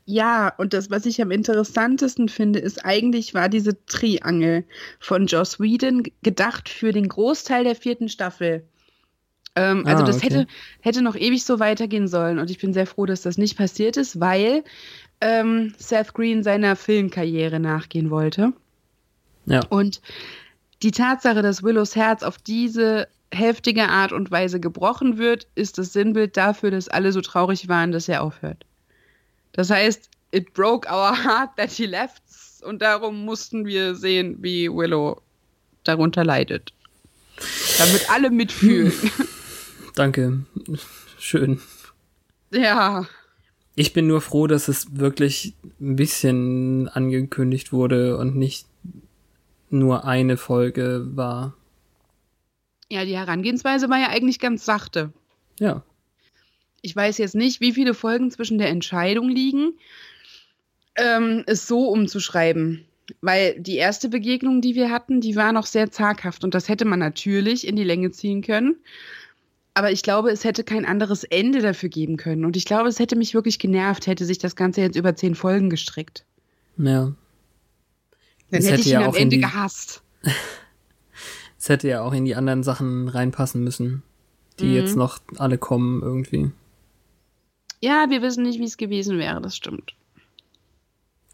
Ja, und das, was ich am interessantesten finde, ist eigentlich war diese Triangel von Joss Whedon gedacht für den Großteil der vierten Staffel. Ähm, also Ah, das okay. hätte, hätte noch ewig so weitergehen sollen und ich bin sehr froh, dass das nicht passiert ist, weil ähm, Seth Green seiner Filmkarriere nachgehen wollte. Ja. Und die Tatsache, dass Willows Herz auf diese heftige Art und Weise gebrochen wird, ist das Sinnbild dafür, dass alle so traurig waren, dass er aufhört. Das heißt, it broke our heart that he left und darum mussten wir sehen, wie Willow darunter leidet. Damit alle mitfühlen. Danke. Schön. ja. Ich bin nur froh, dass es wirklich ein bisschen angekündigt wurde und nicht nur eine Folge war. Ja, die Herangehensweise war ja eigentlich ganz sachte. Ja. Ich weiß jetzt nicht, wie viele Folgen zwischen der Entscheidung liegen, ähm, es so umzuschreiben. Weil die erste Begegnung, die wir hatten, die war noch sehr zaghaft und das hätte man natürlich in die Länge ziehen können. Aber ich glaube, es hätte kein anderes Ende dafür geben können. Und ich glaube, es hätte mich wirklich genervt, hätte sich das Ganze jetzt über zehn Folgen gestreckt. Ja. Dann hätte hätte ich ihn ja am auch in Ende die- gehasst. Es hätte ja auch in die anderen Sachen reinpassen müssen, die Mhm. jetzt noch alle kommen irgendwie. Ja, wir wissen nicht, wie es gewesen wäre, das stimmt.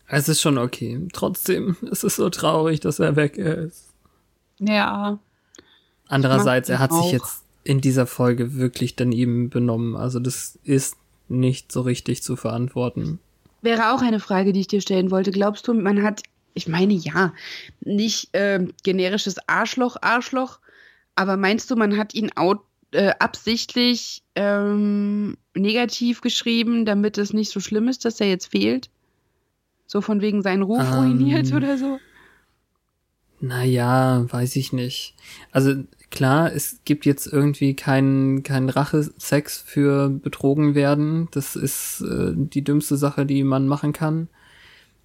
Es ist schon okay. Trotzdem, es ist so traurig, dass er weg ist. Ja. Andererseits, er hat ihn sich auch. jetzt in dieser Folge wirklich daneben benommen. Also das ist nicht so richtig zu verantworten. Wäre auch eine Frage, die ich dir stellen wollte. Glaubst du, man hat, ich meine ja, nicht ähm, generisches Arschloch, Arschloch, aber meinst du, man hat ihn out, äh, absichtlich ähm, negativ geschrieben, damit es nicht so schlimm ist, dass er jetzt fehlt? So von wegen seinen Ruf Ähm. ruiniert oder so? Naja, weiß ich nicht. Also klar, es gibt jetzt irgendwie keinen keinen Rache-Sex für betrogen werden. Das ist äh, die dümmste Sache, die man machen kann.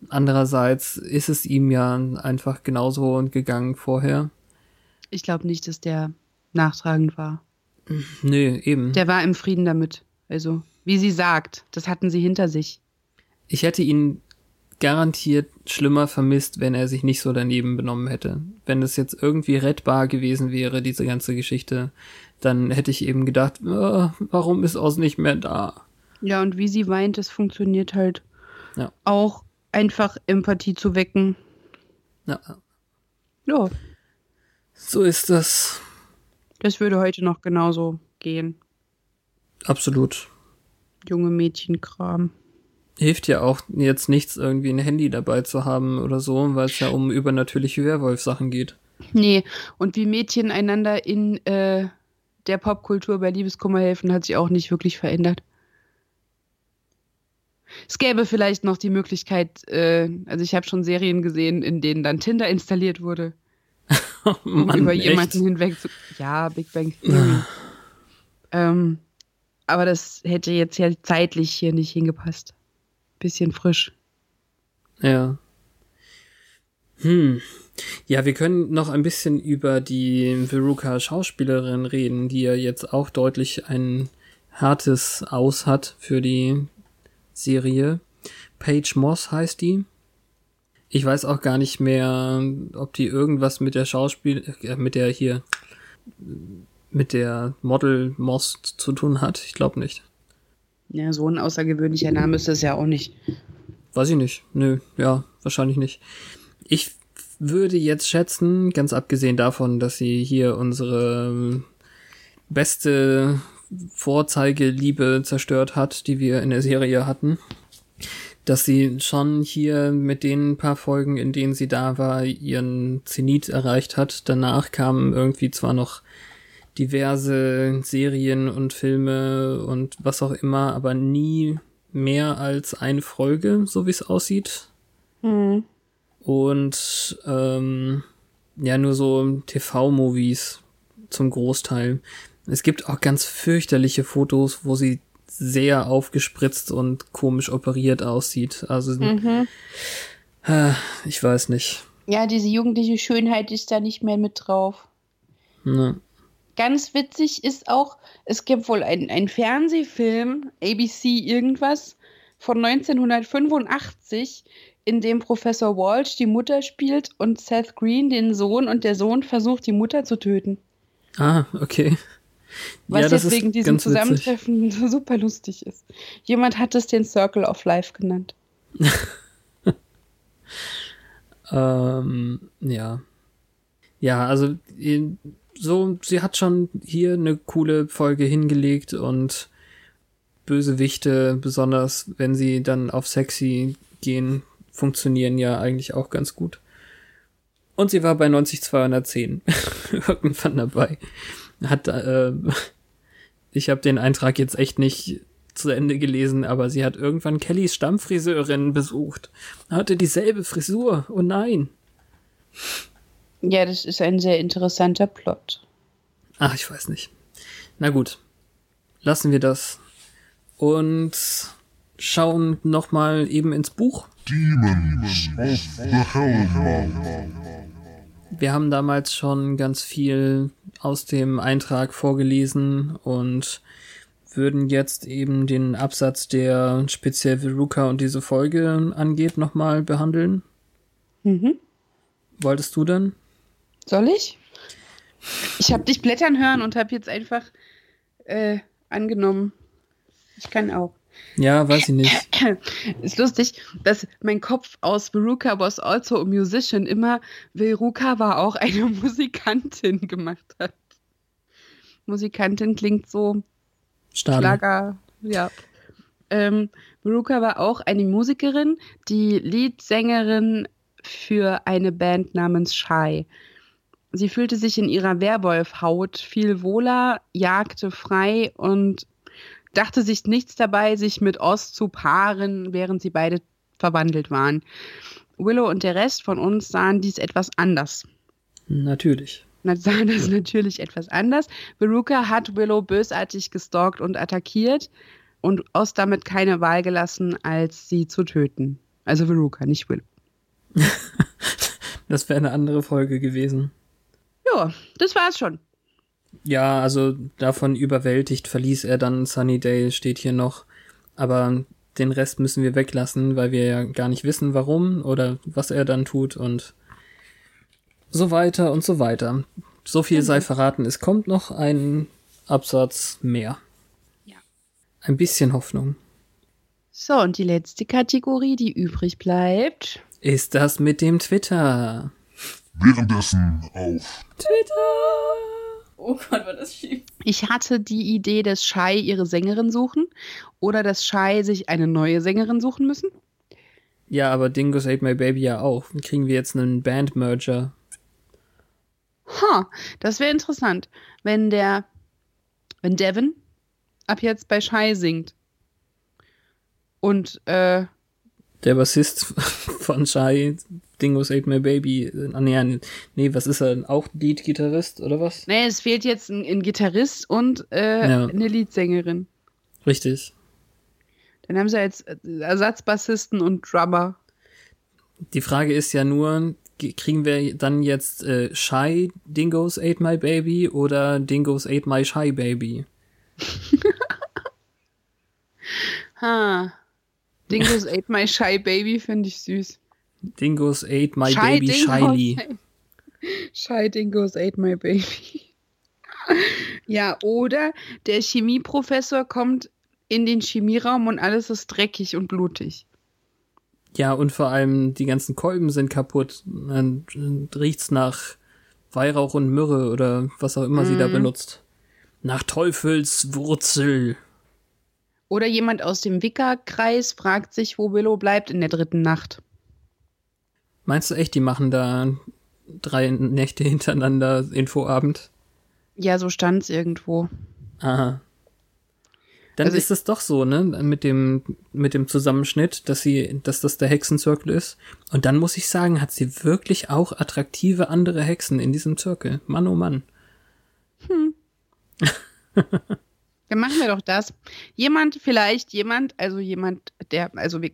Andererseits ist es ihm ja einfach genauso gegangen vorher. Ich glaube nicht, dass der nachtragend war. Nö, eben. Der war im Frieden damit. Also, wie sie sagt, das hatten sie hinter sich. Ich hätte ihn garantiert schlimmer vermisst, wenn er sich nicht so daneben benommen hätte. Wenn es jetzt irgendwie rettbar gewesen wäre, diese ganze Geschichte, dann hätte ich eben gedacht, äh, warum ist Oz nicht mehr da? Ja, und wie sie weint, das funktioniert halt Ja. auch einfach Empathie zu wecken. Ja, Ja, so ist das. Das würde heute noch genauso gehen. Absolut. Junge Mädchenkram. Hilft ja auch jetzt nichts, irgendwie ein Handy dabei zu haben oder so, weil es ja um übernatürliche Werwolf-Sachen geht. Nee, und wie Mädchen einander in äh, der Popkultur bei Liebeskummer helfen, hat sich auch nicht wirklich verändert. Es gäbe vielleicht noch die Möglichkeit, äh, also ich habe schon Serien gesehen, in denen dann Tinder installiert wurde, Mann, über echt? jemanden hinweg zu, Ja, Big Bang Theory. ähm, aber das hätte jetzt ja zeitlich hier nicht hingepasst. Bisschen frisch. Ja. Hm. Ja, wir können noch ein bisschen über die Veruca Schauspielerin reden, die ja jetzt auch deutlich ein hartes Aus hat für die Serie. Paige Moss heißt die. Ich weiß auch gar nicht mehr, ob die irgendwas mit der Schauspiel, äh, mit der hier, mit der Model Moss zu tun hat. Ich glaube nicht. Ja, so ein außergewöhnlicher Name ist das ja auch nicht. Weiß ich nicht. Nö, ja, wahrscheinlich nicht. Ich würde jetzt schätzen, ganz abgesehen davon, dass sie hier unsere beste Vorzeigeliebe zerstört hat, die wir in der Serie hatten, dass sie schon hier mit den paar Folgen, in denen sie da war, ihren Zenit erreicht hat. Danach kamen irgendwie zwar noch diverse Serien und Filme und was auch immer, aber nie mehr als eine Folge, so wie es aussieht. Hm. Und ähm, ja, nur so TV-Movies zum Großteil. Es gibt auch ganz fürchterliche Fotos, wo sie sehr aufgespritzt und komisch operiert aussieht. Also Mhm. äh, ich weiß nicht. Ja, diese jugendliche Schönheit ist da nicht mehr mit drauf. Ne. Ganz witzig ist auch, es gibt wohl einen, Fernsehfilm, ABC irgendwas, von 1985, in dem Professor Walsh die Mutter spielt und Seth Green den Sohn und der Sohn versucht, die Mutter zu töten. Ah, okay. Was ja, jetzt wegen diesem ganz witzig. Zusammentreffen super lustig ist. Jemand hat es den Circle of Life genannt. Ähm, ja. Ja, also so, sie hat schon hier eine coole Folge hingelegt und Bösewichte, besonders wenn sie dann auf sexy gehen, funktionieren ja eigentlich auch ganz gut. Und sie war bei 90210 irgendwann dabei. Hat, äh, ich habe den Eintrag jetzt echt nicht zu Ende gelesen, aber sie hat irgendwann Kellys Stammfriseurin besucht. Hatte dieselbe Frisur. Oh nein. Ja, das ist ein sehr interessanter Plot. Ach, ich weiß nicht. Na gut. Lassen wir das. Und schauen nochmal eben ins Buch. Demons of the Hellmouth. Wir haben damals schon ganz viel aus dem Eintrag vorgelesen und würden jetzt eben den Absatz, der speziell Veruca und diese Folge angeht, nochmal behandeln. Mhm. Wolltest du denn? Soll ich? Ich habe dich blättern hören und habe jetzt einfach äh, angenommen. Ich kann auch. Ja, weiß ich nicht. Ist lustig, dass mein Kopf aus Veruca was also a musician immer Veruca war auch eine Musikantin gemacht hat. Musikantin klingt so Stade. Schlager, ja. Ähm, Veruca war auch eine Musikerin, die Leadsängerin für eine Band namens Shy. Sie fühlte sich in ihrer Werwolfhaut viel wohler, jagte frei und dachte sich nichts dabei, sich mit Oz zu paaren, während sie beide verwandelt waren. Willow und der Rest von uns sahen dies etwas anders. Natürlich. Na, sahen das natürlich etwas anders. Veruca hat Willow bösartig gestalkt und attackiert und Oz damit keine Wahl gelassen, als sie zu töten. Also Veruca, nicht Willow. Das wäre eine andere Folge gewesen. Ja, das war's schon. Ja, also davon überwältigt verließ er dann Sunnydale, steht hier noch. Aber den Rest müssen wir weglassen, weil wir ja gar nicht wissen, warum oder was er dann tut und so weiter und so weiter. So viel sei verraten, es kommt noch ein Absatz mehr. Ja. Ein bisschen Hoffnung. So, und die letzte Kategorie, die übrig bleibt. Ist das mit dem Twitter? Währenddessen auf Oh Gott, war das schief. Ich hatte die Idee, dass Shy ihre Sängerin suchen oder dass Shy sich eine neue Sängerin suchen müssen. Ja, aber Dingoes Ate My Baby ja auch. Kriegen wir jetzt einen Band-Merger? Ha, das wäre interessant, wenn der, wenn Devin ab jetzt bei Shy singt. Und, äh, Der Bassist von Shai Dingoes Ate My Baby. Ah, nee, nee, was ist er? Auch Lead-Gitarrist oder was? Nee, es fehlt jetzt ein, ein Gitarrist und äh, Ja. eine Leadsängerin. Richtig. Dann haben sie jetzt äh, Ersatzbassisten und Drummer. Die Frage ist ja nur, ge- kriegen wir dann jetzt äh, Shy Dingoes Ate My Baby oder Dingoes Ate My Shy Baby? Ha. Dingoes ate my shy baby, finde ich süß. Dingoes Ate My Shy Baby Dingos Shyly. ate- Shy Dingoes ate my baby. ja, oder der Chemieprofessor kommt in den Chemieraum und alles ist dreckig und blutig. Ja, und vor allem die ganzen Kolben sind kaputt. Dann riecht's nach Weihrauch und Myrrhe oder was auch immer sie da benutzt. Nach Teufelswurzel. Oder jemand aus dem Wickerkreis fragt sich, wo Willow bleibt in der dritten Nacht. Meinst du echt, die machen da drei Nächte hintereinander Infoabend? Ja, so stand's irgendwo. Aha. Dann Also ist es doch so, ne, mit dem, mit dem Zusammenschnitt, dass sie, dass das der Hexenzirkel ist. Und dann muss ich sagen, hat sie wirklich auch attraktive andere Hexen in diesem Zirkel. Mann, oh Mann. Dann machen wir doch das. Jemand, vielleicht jemand, also jemand, der, also wir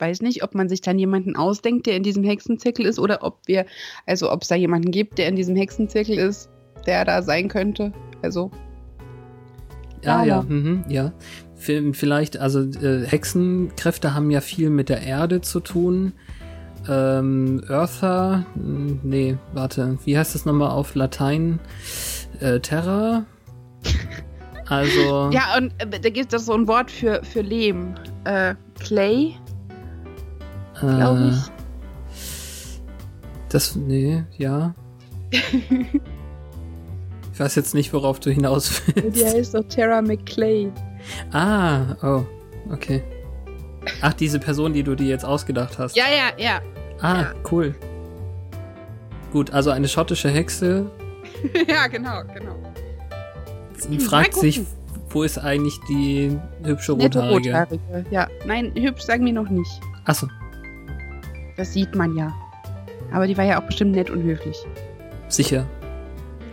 weiß nicht, ob man sich dann jemanden ausdenkt, der in diesem Hexenzirkel ist, oder ob wir, also ob es da jemanden gibt, der in diesem Hexenzirkel ist, der da sein könnte. Also, Ja, Ja, mhm, ja. Vielleicht, also äh, Hexenkräfte haben ja viel mit der Erde zu tun. Ähm, Eartha, mh, nee, warte, wie heißt das nochmal auf Latein? Äh, Terra? Also, ja, und äh, da gibt es so ein Wort für, für Lehm. Äh, Clay, glaube äh, ich. das, nee, ja. ich weiß jetzt nicht, worauf du hinaus Die willst. heißt doch Tara McClay. Ah, oh, okay. Ach, diese Person, die du dir jetzt ausgedacht hast. Ja, ja, ja. Ah, Ja. cool. Gut, also eine schottische Hexe ja, genau, genau. fragt mal sich, wo ist eigentlich die hübsche Nette Rothaarige? Rothaarige. Ja, nein, hübsch sagen wir noch nicht. Achso, Das sieht man ja. Aber die war ja auch bestimmt nett und höflich. sicher.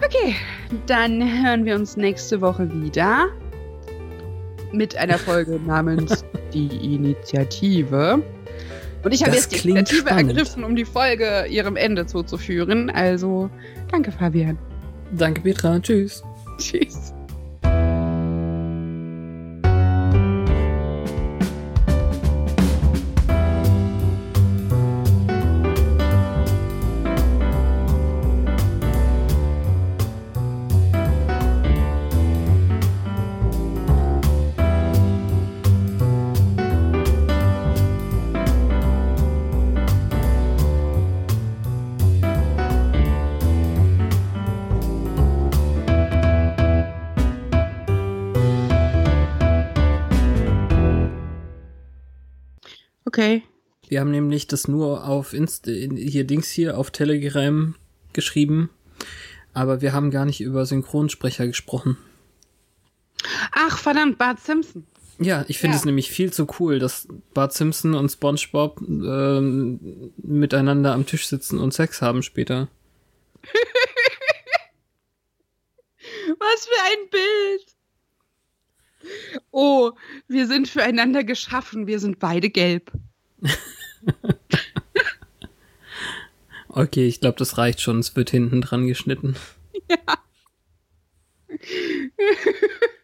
Okay, dann hören wir uns nächste Woche wieder mit einer Folge namens Die Initiative. Und ich habe jetzt die Initiative spannend. ergriffen, um die Folge ihrem Ende zuzuführen. Also, danke, Fabian. Danke, Petra. Tschüss. Tschüss. Wir haben nämlich das nur auf Inst hier Dings hier auf Telegram geschrieben, aber wir haben gar nicht über Synchronsprecher gesprochen. Ach, verdammt, Bart Simpson. Ja, ich finde Ja. es nämlich viel zu cool, dass Bart Simpson und SpongeBob ähm, miteinander am Tisch sitzen und Sex haben später. Was für ein Bild. Oh, wir sind füreinander geschaffen. Wir sind beide gelb. okay, ich glaube, das reicht schon. Es wird hinten dran geschnitten. Ja.